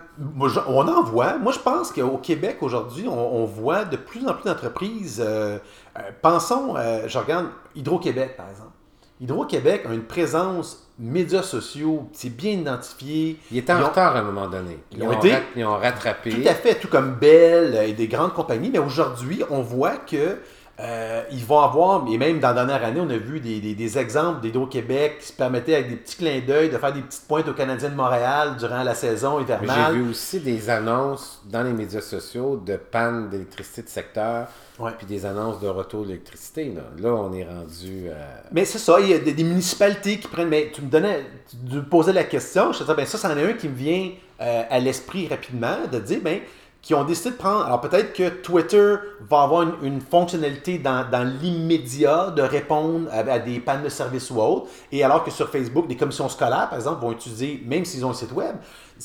on en voit. Moi, je pense qu'au Québec, aujourd'hui, on, on voit de plus en plus d'entreprises. euh, euh, pensons, je regarde Hydro-Québec, par exemple. Hydro-Québec a une présence médias sociaux, c'est bien identifié. Il était en ont- retard à un moment donné. Ils, Ils ont ont, été- rat- ils ont rattrapé. Tout à fait, tout comme Bell et des grandes compagnies. Mais aujourd'hui, on voit que euh, ils vont avoir, et même dans la dernière année, on a vu des, des- des exemples d'Hydro-Québec qui se permettaient avec des petits clins d'œil de faire des petites pointes aux Canadiens de Montréal durant la saison hivernale. j'ai vu aussi des annonces dans les médias sociaux de panne d'électricité de secteur. Puis des annonces de retour d'électricité. Là. Là, on est rendu. euh, Mais c'est ça, il y a des, des municipalités qui prennent. Mais tu me donnais, tu me posais la question, je te disais, ben ça, c'en est un qui me vient euh, à l'esprit rapidement, de dire, ben, qui ont décidé de prendre. Alors peut-être que Twitter va avoir une, une fonctionnalité dans, dans l'immédiat de répondre à, à des pannes de service ou autres, et alors que sur Facebook, des commissions scolaires, par exemple, vont utiliser, même s'ils ont un site web,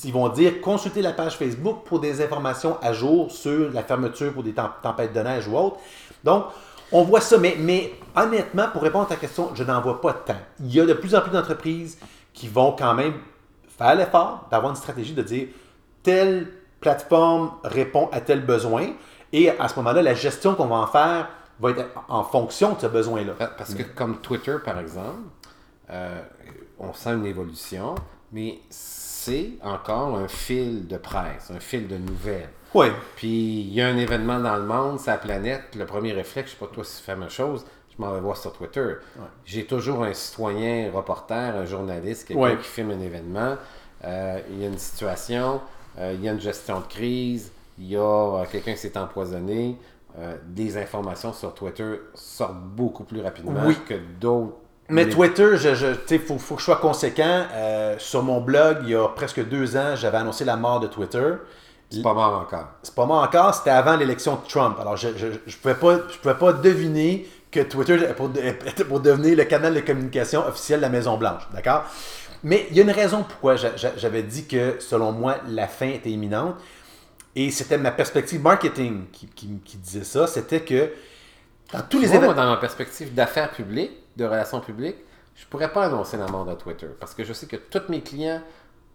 ils vont dire consultez la page Facebook pour des informations à jour sur la fermeture pour des tem- tempêtes de neige ou autres. Donc, on voit ça, mais, honnêtement, pour répondre à ta question, je n'en vois pas temps. Il y a de plus en plus d'entreprises qui vont quand même faire l'effort d'avoir une stratégie de dire telle plateforme répond à tel besoin, et à ce moment-là, la gestion qu'on va en faire va être en fonction de ce besoin-là. Pa- Parce que comme Twitter, par exemple, euh, on sent une évolution, mais c'est encore un fil de presse, un fil de nouvelles. Oui. Puis il y a un événement dans le monde, sa planète, le premier réflexe, je sais pas toi si tu fais la même chose, je m'en vais voir sur Twitter. J'ai toujours un citoyen, reporter, un journaliste, quelqu'un Ouais. qui filme un événement. Euh, il y a une situation, euh, il y a une gestion de crise, il y a euh, quelqu'un qui s'est empoisonné. Des informations sur Twitter sortent beaucoup plus rapidement Oui. que d'autres. Mais Twitter, je, je, sais, faut, faut que je sois conséquent. Euh, sur mon blog, il y a presque deux ans, j'avais annoncé la mort de Twitter. C'est pas mort encore. C'est pas moi encore, c'était avant l'élection de Trump. Alors, je je, je pouvais, pas, je pouvais pas deviner que Twitter était pour, était pour devenir le canal de communication officiel de la Maison-Blanche. D'accord? Mais il y a une raison pourquoi j'a- j'a- j'avais dit que, selon moi, la fin était imminente. Et c'était ma perspective marketing qui, qui- qui disait ça. C'était que dans tous les événements. dans ma perspective d'affaires publiques, de relations publiques, je pourrais pas annoncer la mort de Twitter parce que je sais que tous mes clients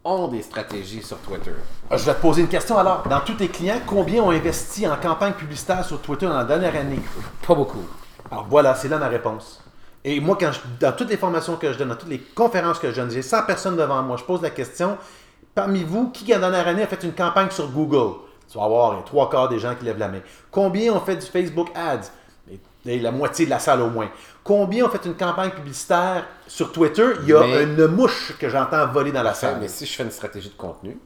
ont des stratégies sur Twitter. Ah, Je vais te poser une question alors. Dans tous tes clients, combien ont investi en campagne publicitaire sur Twitter dans la dernière année? Pas beaucoup. Alors voilà, c'est là ma réponse. Et moi, quand je- dans toutes les formations que je donne, dans toutes les conférences que je donne, j'ai 100 personnes devant moi. Je pose la question parmi vous, qui, la dernière année, a fait une campagne sur Google? Tu vas avoir les trois quarts des gens qui lèvent la main. Combien ont fait du Facebook Ads? Et- la moitié de la salle au moins. Combien ont fait une campagne publicitaire sur Twitter? Il y a Mais- une mouche que j'entends voler dans la salle. mais si je fais une stratégie de contenu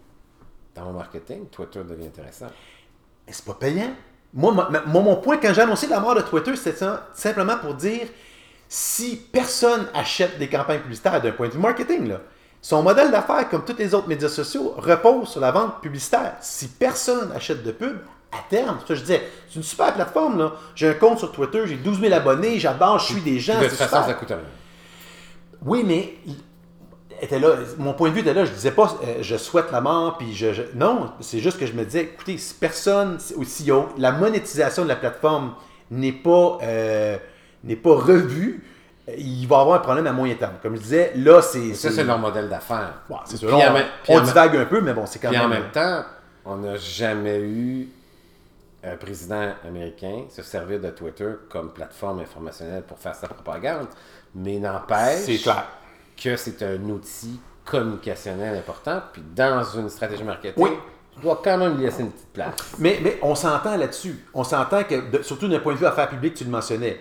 dans mon marketing, Twitter devient intéressant. Mais c'est pas payant. Moi, ma- ma- moi, mon point, quand j'ai annoncé la mort de Twitter, c'était simplement pour dire si personne achète des campagnes publicitaires d'un point de vue marketing, là, son modèle d'affaires, comme tous les autres médias sociaux, repose sur la vente publicitaire. Si personne achète de pub, à terme, ça je disais, c'est une super plateforme. là. J'ai un compte sur Twitter, j'ai 12 000 abonnés, j'adore, je suis des gens. de toute façon, ça coûte rien. Oui, mais était là, mon point de vue était là, je disais pas euh, je souhaite la mort, puis je, je- Non, c'est juste que je me disais, écoutez, si personne, si on- la monétisation de la plateforme n'est pas, euh, n'est pas revue, il va y avoir un problème à moyen terme. Comme je disais, là, c'est. Ça, c'est leur modèle d'affaires. Bon, c'est on, on divague un peu, mais bon, c'est quand Puis même. en même temps, on n'a jamais eu un président américain se servir de Twitter comme plateforme informationnelle pour faire sa propagande. Mais n'empêche que c'est un outil communicationnel important. Puis dans une stratégie marketing, Oui. tu dois quand même lui laisser une petite place. Mais, mais on s'entend là-dessus. On s'entend que, de- surtout d'un point de vue affaires publiques, tu le mentionnais.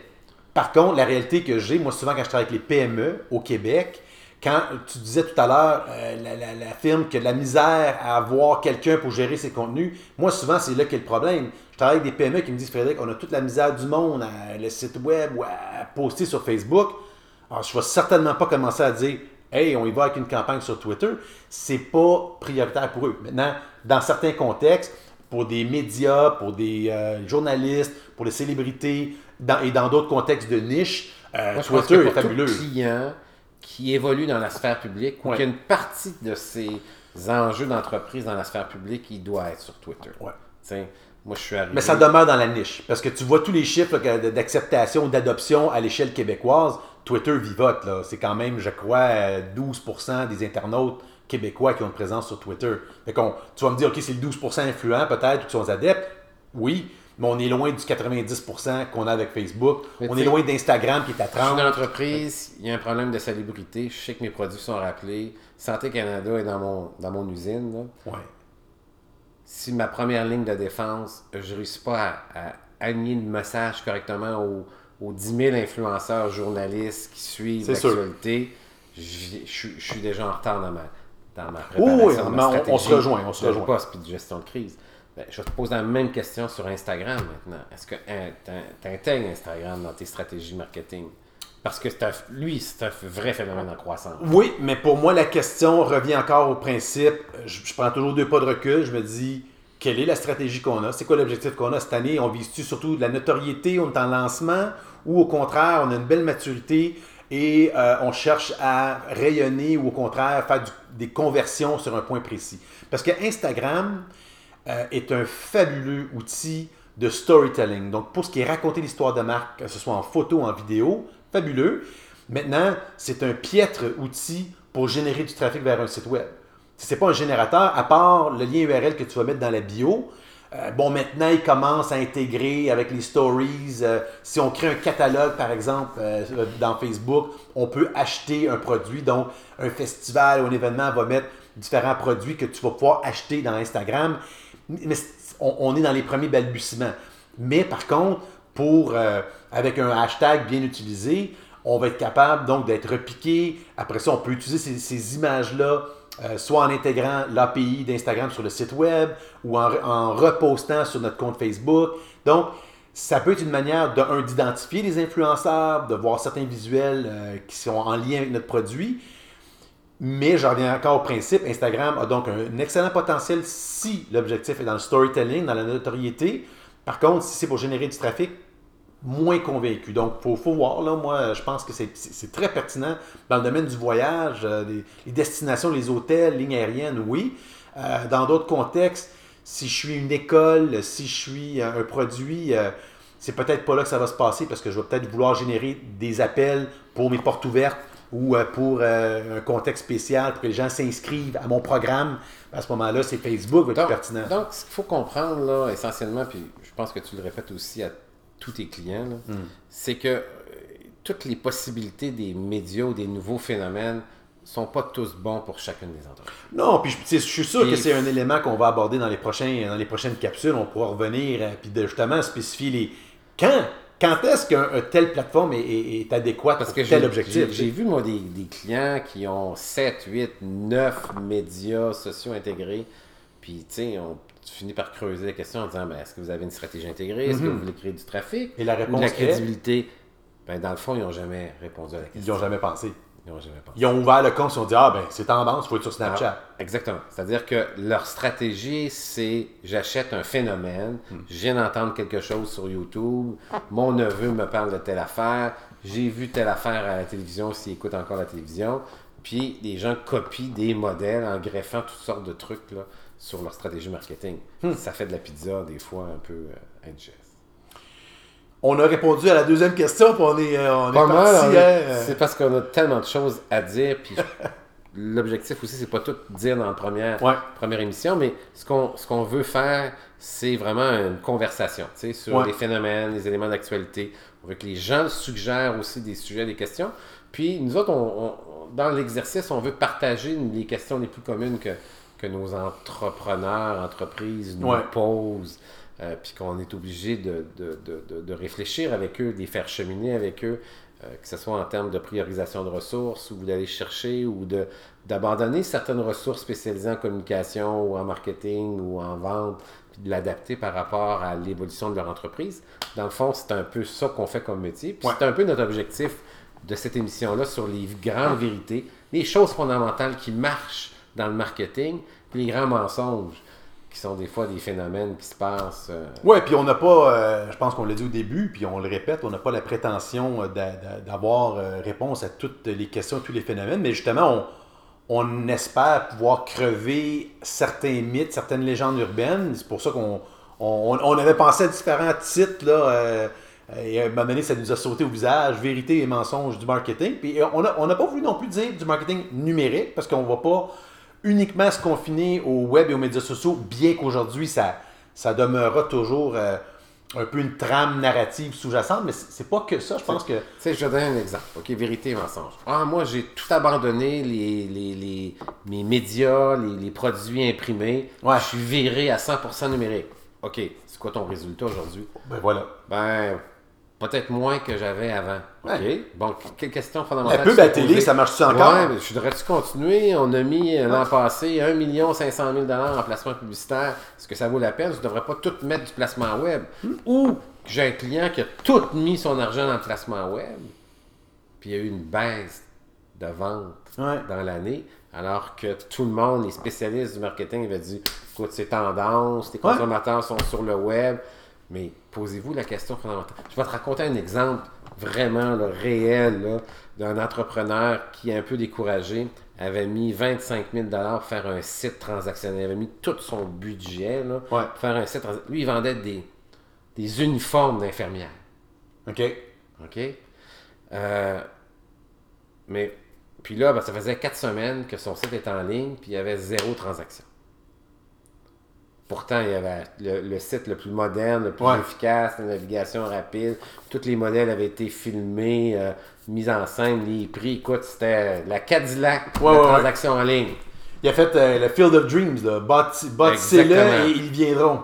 Par contre, la réalité que j'ai, moi, souvent quand je travaille avec les PME au Québec, quand tu disais tout à l'heure, euh, la, la- la firme de la misère à avoir quelqu'un pour gérer ses contenus, moi, souvent, c'est là qu'est le problème. Je travaille avec des PME qui me disent, Frédéric, on a toute la misère du monde à le site web ou à poster sur Facebook. Alors, je ne vais certainement pas commencer à dire, hey, on y va avec une campagne sur Twitter. C'est pas prioritaire pour eux. Maintenant, dans certains contextes, pour des médias, pour des euh, journalistes, pour des célébrités, dans- et dans d'autres contextes de niche, euh, Moi, Twitter que est fabuleux. tout client qui évolue dans la sphère publique ou Ouais. qui a une partie de ses enjeux d'entreprise dans la sphère publique, il doit être sur Twitter. Ouais. Tiens, moi, je suis arrivé. Mais ça demeure dans la niche. Parce que tu vois tous les chiffres d'acceptation ou d'adoption à l'échelle québécoise. Twitter vivote. là. C'est quand même, je crois, euh, 12% des internautes québécois qui ont une présence sur Twitter. Fait qu'on- tu vas me dire, OK, c'est le 12% influents peut-être ou qui sont adeptes. Oui, mais on est loin du 90% qu'on a avec Facebook. Mais on est loin d'Instagram qui est à Je suis 30. dans l'entreprise, il y a un problème de salubrité, je sais que mes produits sont rappelés. Santé Canada est dans mon, dans mon usine. là. Ouais. Si ma première ligne de défense, je ne réussis pas à, à aligner le message correctement aux, aux 10 000 influenceurs journalistes qui suivent l'actualité, je, je- je suis déjà en retard dans ma, dans ma préparation, oui, ma on- se rejoint, on se rejoint. puis de gestion de crise. Ben, je te pose la même question sur Instagram maintenant. Est-ce que tu intègres Instagram dans tes stratégies marketing? Parce que lui, c'est un vrai phénomène en croissance. Oui, mais pour moi, la question revient encore au principe. Je, prends toujours deux pas de recul. Je me dis, quelle est la stratégie qu'on a? C'est quoi l'objectif qu'on a cette année? On vise-tu surtout de la notoriété? On est en lancement? Ou au contraire, on a une belle maturité et euh, on cherche à rayonner ou au contraire faire des conversions sur un point précis? Parce que Instagram euh, est un fabuleux outil de storytelling. Donc, pour ce qui est raconter l'histoire de marque, que ce soit en photo en vidéo, fabuleux. Maintenant, c'est un piètre outil pour générer du trafic vers un site web. Ce n'est pas un générateur, à part le lien URL que tu vas mettre dans la bio. Euh, bon, maintenant, il commence à intégrer avec les stories. euh, si on crée un catalogue, par exemple, dans Facebook, on peut acheter un produit. Donc, un festival ou un événement va mettre différents produits que tu vas pouvoir acheter dans Instagram. Mais on, est dans les premiers balbutiements. Mais par contre, euh, avec un hashtag bien utilisé, on va être capable donc d'être repiqué. Après ça, on peut utiliser ces, images-là, euh, soit en intégrant l'API d'Instagram sur le site web ou en, repostant sur notre compte Facebook. Donc, ça peut être une manière d'identifier les influenceurs, de voir certains visuels euh, qui sont en lien avec notre produit. Mais j'en reviens encore au principe, Instagram a donc un excellent potentiel si l'objectif est dans le storytelling, dans la notoriété. Par contre, si c'est pour générer du trafic, moins convaincu. Donc, il faut, voir. Là, moi, je pense que c'est- très pertinent dans le domaine du voyage, euh, les, destinations, les hôtels, lignes aériennes, oui. Euh, dans d'autres contextes, si je suis une école, si je suis euh, un produit, c'est peut-être pas là que ça va se passer parce que je vais peut-être vouloir générer des appels pour mes portes ouvertes ou euh, pour euh, un contexte spécial pour que les gens s'inscrivent à mon programme. À ce moment-là, c'est Facebook être Donc, plus pertinent? donc, ce qu'il faut comprendre, là, essentiellement, puis je pense que tu le répètes aussi à tous tes clients, Hmm. c'est que euh, toutes les possibilités des médias ou des nouveaux phénomènes sont pas tous bons pour chacune des entreprises. Non, puis je, suis sûr Puis- que c'est un élément qu'on va aborder dans les, prochains, dans les prochaines capsules. On pourra revenir puis de justement spécifier les. Quand Quand est-ce qu'une telle plateforme est, est- est adéquate Parce pour que tel j'ai- objectif? j'ai vu, moi, des, des clients qui ont 7, 8, 9 médias sociaux intégrés. Puis, tu sais, on tu finis par creuser la question en disant ben, est-ce que vous avez une stratégie intégrée? Est-ce que vous voulez créer du trafic? Et la réponse la est- crédibilité? Ben, dans le fond, ils n'ont jamais répondu à la Ils question. n'y ont jamais pensé. Ils jamais ont ouvert le compte, ils ont dit Ah, ben, c'est tendance, il faut être sur Alors, Snapchat. exactement. C'est-à-dire que leur stratégie, c'est j'achète un phénomène, je viens d'entendre quelque chose sur YouTube, mon neveu me parle de telle affaire, j'ai vu telle affaire à la télévision s'il écoute encore la télévision, puis les gens copient des modèles en greffant toutes sortes de trucs là, sur leur stratégie marketing. Ça fait de la pizza des fois un peu euh, indigeste. On a répondu à la deuxième question, puis on est, euh, on est parti. hein, euh, C'est parce qu'on a tellement de choses à dire, puis l'objectif aussi, c'est pas tout dire dans la première, Ouais. première émission, mais ce qu'on ce qu'on veut faire, c'est vraiment une conversation, sur Ouais. les phénomènes, les éléments d'actualité. On veut que les gens suggèrent aussi des sujets, des questions. Puis nous autres, on- on- dans l'exercice, on veut partager les questions les plus communes que, que nos entrepreneurs, entreprises nous Ouais. posent. Euh, puis qu'on est obligé de, de, de, de- réfléchir avec eux, de les faire cheminer avec eux, euh, que ce soit en termes de priorisation de ressources ou d'aller chercher ou de d'abandonner certaines ressources spécialisées en communication ou en marketing ou en vente, puis de l'adapter par rapport à l'évolution de leur entreprise. Dans le fond, c'est un peu ça qu'on fait comme métier. Puis Ouais. c'est un peu notre objectif de cette émission-là sur les grandes vérités, les choses fondamentales qui marchent dans le marketing, puis les grands mensonges qui sont des fois des phénomènes qui se passent. euh, Ouais, puis on n'a pas, euh, je pense qu'on l'a dit au début, puis on le répète, on n'a pas la prétention euh, d'a- d'a- d'avoir euh, réponse à toutes les questions, tous les phénomènes, mais justement, on, espère pouvoir crever certains mythes, certaines légendes urbaines. C'est pour ça qu'on on, avait pensé à différents titres, et à un moment donné, ça nous a sauté au visage, vérité et mensonge du marketing. Puis on n'a on n'a pas voulu non plus dire du marketing numérique, parce qu'on ne va pas uniquement se confiner au web et aux médias sociaux, bien qu'aujourd'hui, ça, ça demeurera toujours euh, un peu une trame narrative sous-jacente, mais c'est pas que ça, je pense que... Tu sais, je vais donner un exemple. OK, vérité et mensonge. Ah, moi, j'ai tout abandonné, les, les, les- mes médias, les, les produits imprimés. Ouais. Je suis viré à 100% numérique. OK, c'est quoi ton résultat aujourd'hui? Ben voilà. Ben, peut-être moins que j'avais avant. OK. Bon, quelle question fondamentale? La tu à t'es télé, ça marche-tu encore? Ouais, mais je devrais-tu continuer? On a mis euh, l'an passé 1 500 000 en placement publicitaire. Est-ce que ça vaut la peine? Je ne devrais pas tout mettre du placement web. Hmm. Ou j'ai un client qui a tout mis son argent dans le placement web, puis il y a eu une baisse de vente Ouais. dans l'année, alors que tout le monde, les spécialistes du marketing, avaient dit écoute, c'est tendance, les Ouais. consommateurs sont sur le web. Mais posez-vous la question fondamentale. Je vais te raconter un exemple vraiment là, réel d'un entrepreneur qui un peu découragé, avait mis 25 000 pour faire un site transactionnel. Il avait mis tout son budget là, Ouais. pour faire un site transactionnel. Lui, il vendait des, des uniformes d'infirmières. OK. OK? Euh, mais, puis là, ben, ça faisait quatre semaines que son site était en ligne, puis il y avait zéro transaction. Pourtant, il y avait le, le site le plus moderne, le plus Ouais. efficace, la navigation rapide. Tous les modèles avaient été filmés, euh, mis en scène, les prix. Écoute, c'était la Cadillac Ouais, de ouais, transaction en ligne. Il a fait euh, le Field of Dreams, Bâtissez-le et ils viendront.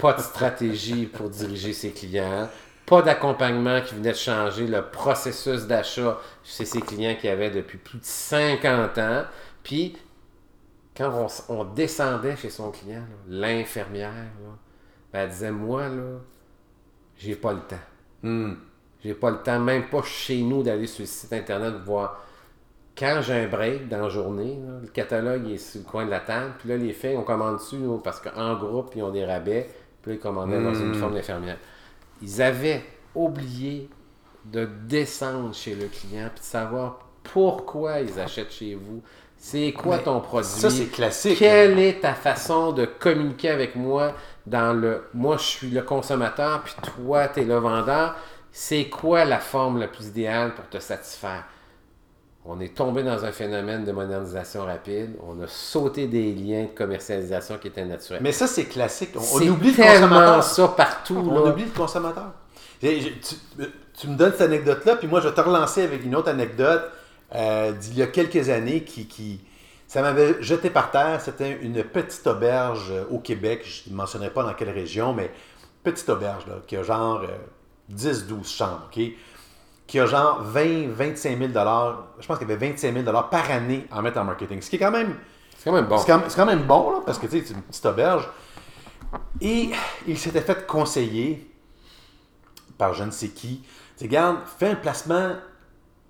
Pas de stratégie pour diriger ses clients. pas d'accompagnement qui venait de changer le processus d'achat chez ses clients qui avaient depuis plus de 50 ans. Puis, quand on, on descendait chez son client, l'infirmière, ben, elle disait Moi, là, j'ai pas le temps. Hmm. J'ai pas le temps, même pas chez nous, d'aller sur le site internet voir. Quand j'ai un break dans la journée, là, le catalogue est sur le coin de la table, puis là, les filles, on commande dessus là, parce qu'en groupe, ils ont des rabais, puis là, ils commandaient dans une Mm. forme d'infirmière. Ils avaient oublié de descendre chez le client, puis de savoir pourquoi ils achètent chez vous. C'est quoi Mais ton produit? Ça, c'est classique. Quelle est ta façon de communiquer avec moi dans le moi je suis le consommateur puis toi tu es le vendeur c'est quoi la forme la plus idéale pour te satisfaire? On est tombé dans un phénomène de modernisation rapide on a sauté des liens de commercialisation qui étaient naturels Mais ça, c'est classique. On, oublie le tellement consommateur. ça partout On là. oublie le consommateur. Tu, tu me donnes cette anecdote-là, puis moi, je vais te relancer avec une autre anecdote euh, d'il y a quelques années qui, qui ça m'avait jeté par terre. C'était une petite auberge euh, au Québec. Je ne mentionnerai pas dans quelle région, mais petite auberge, là, qui a genre euh, 10-12 chambres, OK? Qui a genre 20-25 000 Je pense qu'il y avait 25 000 par année en mettre en marketing. Ce qui est quand même c'est quand même bon c'est quand, même bon, là, parce que tu sais, c'est une petite auberge. Et il s'était fait conseiller par je ne sais qui. Tu regarde, fais un placement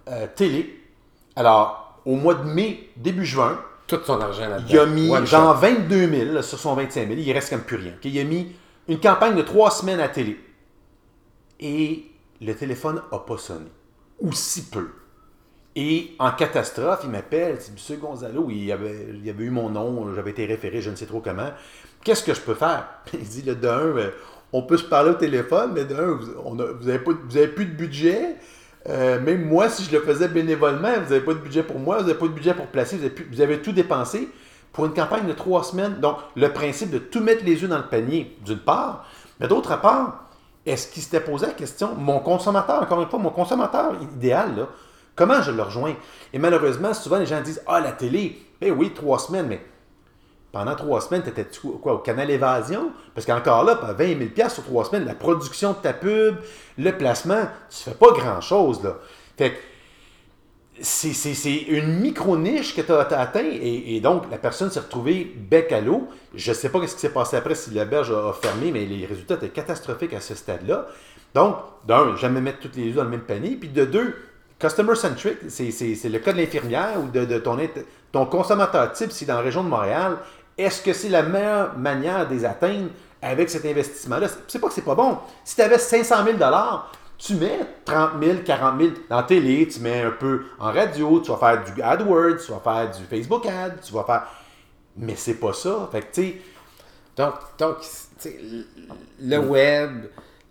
euh, télé. Alors, au mois de mai, début juin, tout son argent là-dedans il a mis One genre shot. 22 000 là, sur son 25 000. Il reste comme plus rien. Il a mis une campagne de trois semaines à télé. Et le téléphone n'a pas sonné. Ou si peu. Et en catastrophe, il m'appelle, c'est M. Gonzalo, il avait, il avait eu mon nom, j'avais été référé, je ne sais trop comment. Qu'est-ce que je peux faire? Il dit, le de un, euh, on peut se parler au téléphone, mais de un, vous n'avez plus de budget. Euh, même moi, si je le faisais bénévolement, vous n'avez pas de budget pour moi, vous n'avez pas de budget pour placer, vous avez, vous avez tout dépensé pour une campagne de trois semaines. Donc, le principe de tout mettre les œufs dans le panier, d'une part, mais d'autre part, est-ce qu'il s'était posé la question, mon consommateur, encore une fois, mon consommateur idéal, comment je le rejoins? Et malheureusement, souvent les gens disent, ah, la télé, eh oui, trois semaines, mais pendant trois semaines, tu étais quoi, au canal Évasion? Parce qu'encore là, pas 20 000 sur trois semaines, la production de ta pub, le placement, tu fais pas grand-chose, là. Fait c'est, une micro-niche que tu as, atteint et, donc la personne s'est retrouvée bec à l'eau. Je ne sais pas ce qui s'est passé après si l'auberge a, a fermé, mais les résultats étaient catastrophiques à ce stade-là. Donc, d'un, jamais mettre toutes les œufs dans le même panier. Puis de deux, customer centric, c'est, le cas de l'infirmière ou de, de ton, ton consommateur type, si dans la région de Montréal, est-ce que c'est la meilleure manière de les atteindre avec cet investissement-là? C'est- pas que c'est pas bon. Si tu avais 500 000 tu mets 30 000, 40 000 dans télé, tu mets un peu en radio, tu vas faire du AdWords, tu vas faire du Facebook Ad, tu vas faire. Mais c'est pas ça. Fait que, tu Donc, donc le web,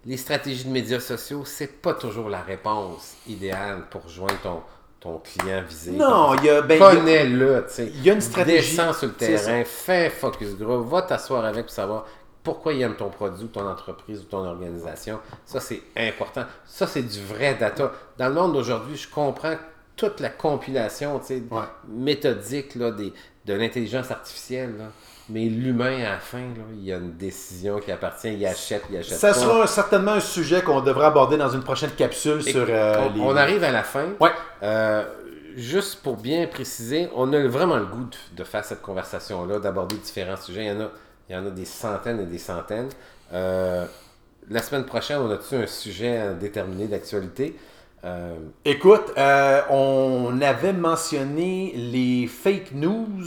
les stratégies de médias sociaux, c'est pas toujours la réponse idéale pour joindre ton, ton client visé. non, il y a. Ben, Connais-le, tu sais. il y a une stratégie. Descends sur le terrain, fais un focus group, va t'asseoir avec pour savoir pourquoi il aime ton produit, ou ton entreprise ou ton organisation. Ça, c'est important. Ça, c'est du vrai data. Dans le monde d'aujourd'hui, je comprends toute la compilation tu sais, Ouais. méthodique là, des, de l'intelligence artificielle. là. Mais l'humain, à la fin, là, il y a une décision qui appartient. Il achète, il achète Ça pas. sera certainement un sujet qu'on devra aborder dans une prochaine capsule Et sur euh, on, les. on arrive à la fin. Ouais. Euh, juste pour bien préciser, on a vraiment le goût de, de faire cette conversation-là, d'aborder différents sujets. Il y en a, il y en a des centaines et des centaines. Euh, la semaine prochaine, on a-tu un sujet déterminé d'actualité? Euh, Écoute, euh, on avait mentionné les fake news.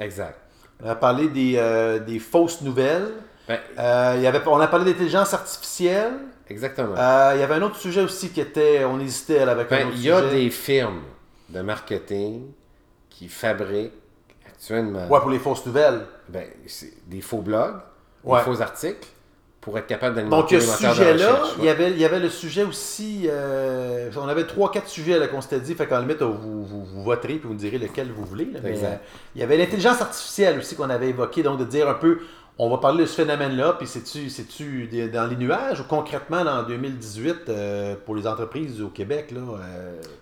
exact. On a parlé des, euh, des fausses nouvelles. Ben, Euh, il y avait, on a parlé d'intelligence artificielle. exactement. Euh, il y avait un autre sujet aussi qui était. On hésitait avec un Ben, autre il y a sujet. des firmes de marketing qui fabriquent actuellement Ouais, pour les fausses nouvelles. ben, des faux blogs, Ouais. des faux articles pour être capable Donc, d'alimenter moteurs de sujet-là, il, y y avait le sujet aussi. euh, on avait trois, quatre sujets là, qu'on s'était dit. Fait qu'en limite, vous, vous, vous voterez puis vous me direz lequel vous voulez. là. Mais, Exact. euh, il y avait l'intelligence artificielle aussi qu'on avait évoqué. Donc, de dire un peu. On va parler de ce phénomène-là, puis c'est-tu, c'est-tu dans les nuages ou concrètement en 2018 euh, pour les entreprises au Québec? Là,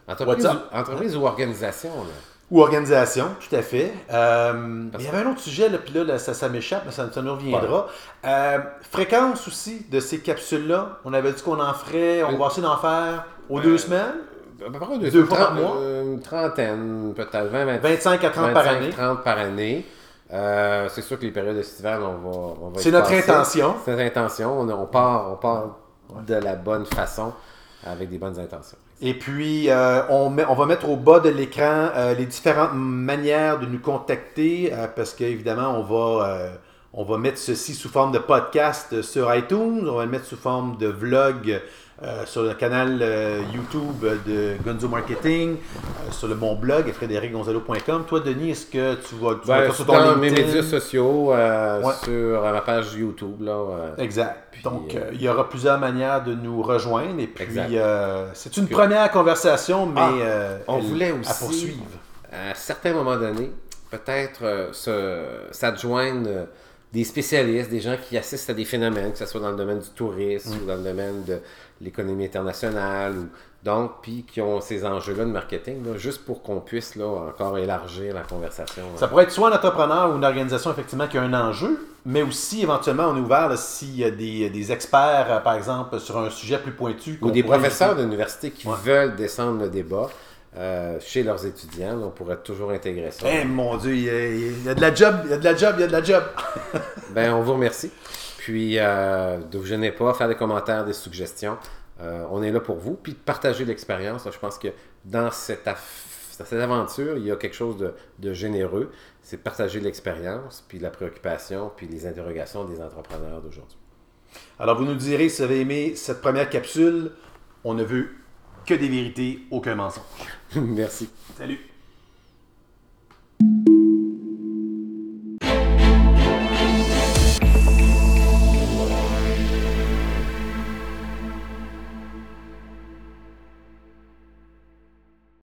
Entreprise, entreprise ou organisation, là? Ou organisation, tout à fait. Euh, il y avait un autre sujet, là, puis là, là, ça, ça m'échappe, mais ça, ça nous reviendra. Euh, fréquence aussi de ces capsules-là. On avait dit qu'on en ferait, on va essayer d'en faire aux deux semaines? À peu près deux, Deux fois par mois? euh, Une trentaine, peut-être 20, 20 25 à 30 par 25, année. 30 par année. Euh, c'est sûr que les périodes estivales, on va, on va C'est notre passer. intention. C'est notre intention. On, on part, on part de la bonne façon, avec des bonnes intentions. Et puis, euh, on, met- on va mettre au bas de l'écran euh, les différentes manières de nous contacter, euh, parce qu'évidemment, on va, euh, on va mettre ceci sous forme de podcast sur iTunes, on va le mettre sous forme de vlog euh, sur le canal euh, YouTube de Gonzo Marketing, euh, sur le, mon blog, frédéricgonzalo.com. Toi, Denis, est-ce que tu vas, tu Ben, sur ton dans mes médias sociaux, euh, Ouais. sur ma page YouTube. Là, euh, Exact. Puis, Donc, euh, euh, il y aura plusieurs manières de nous rejoindre. Et puis, euh, c'est une première conversation, mais Ah, euh, on voulait à aussi- poursuivre. à certains moments donnés, peut-être euh, se- s'adjoindre euh, des spécialistes, des gens qui assistent à des phénomènes, que ce soit dans le domaine du tourisme ou dans le domaine de l'économie internationale, ou, donc, puis qui ont ces enjeux-là de marketing, là, juste pour qu'on puisse là, encore élargir la conversation. Ça pourrait être soit un entrepreneur ou une organisation effectivement qui a un enjeu, mais aussi éventuellement on est ouvert s'il y a des, des experts, euh, par exemple, sur un sujet plus pointu. ou des professeurs d'université qui Ouais. veulent descendre le débat euh, chez leurs étudiants. là, on pourrait toujours intégrer ça. Eh mon Dieu, il y, a, il y a de la job, il y a de la job, il y a de la job. Ben, on vous remercie. Puis, euh, ne vous gênez pas, faire des commentaires, des suggestions. Euh, on est là pour vous. Puis, partager l'expérience. Je pense que dans cette, dans cette aventure, il y a quelque chose de, de généreux. C'est de partager l'expérience, puis la préoccupation, puis les interrogations des entrepreneurs d'aujourd'hui. Alors vous nous direz si vous avez aimé cette première capsule. On ne veut que des vérités, aucun mensonge. Merci. Salut.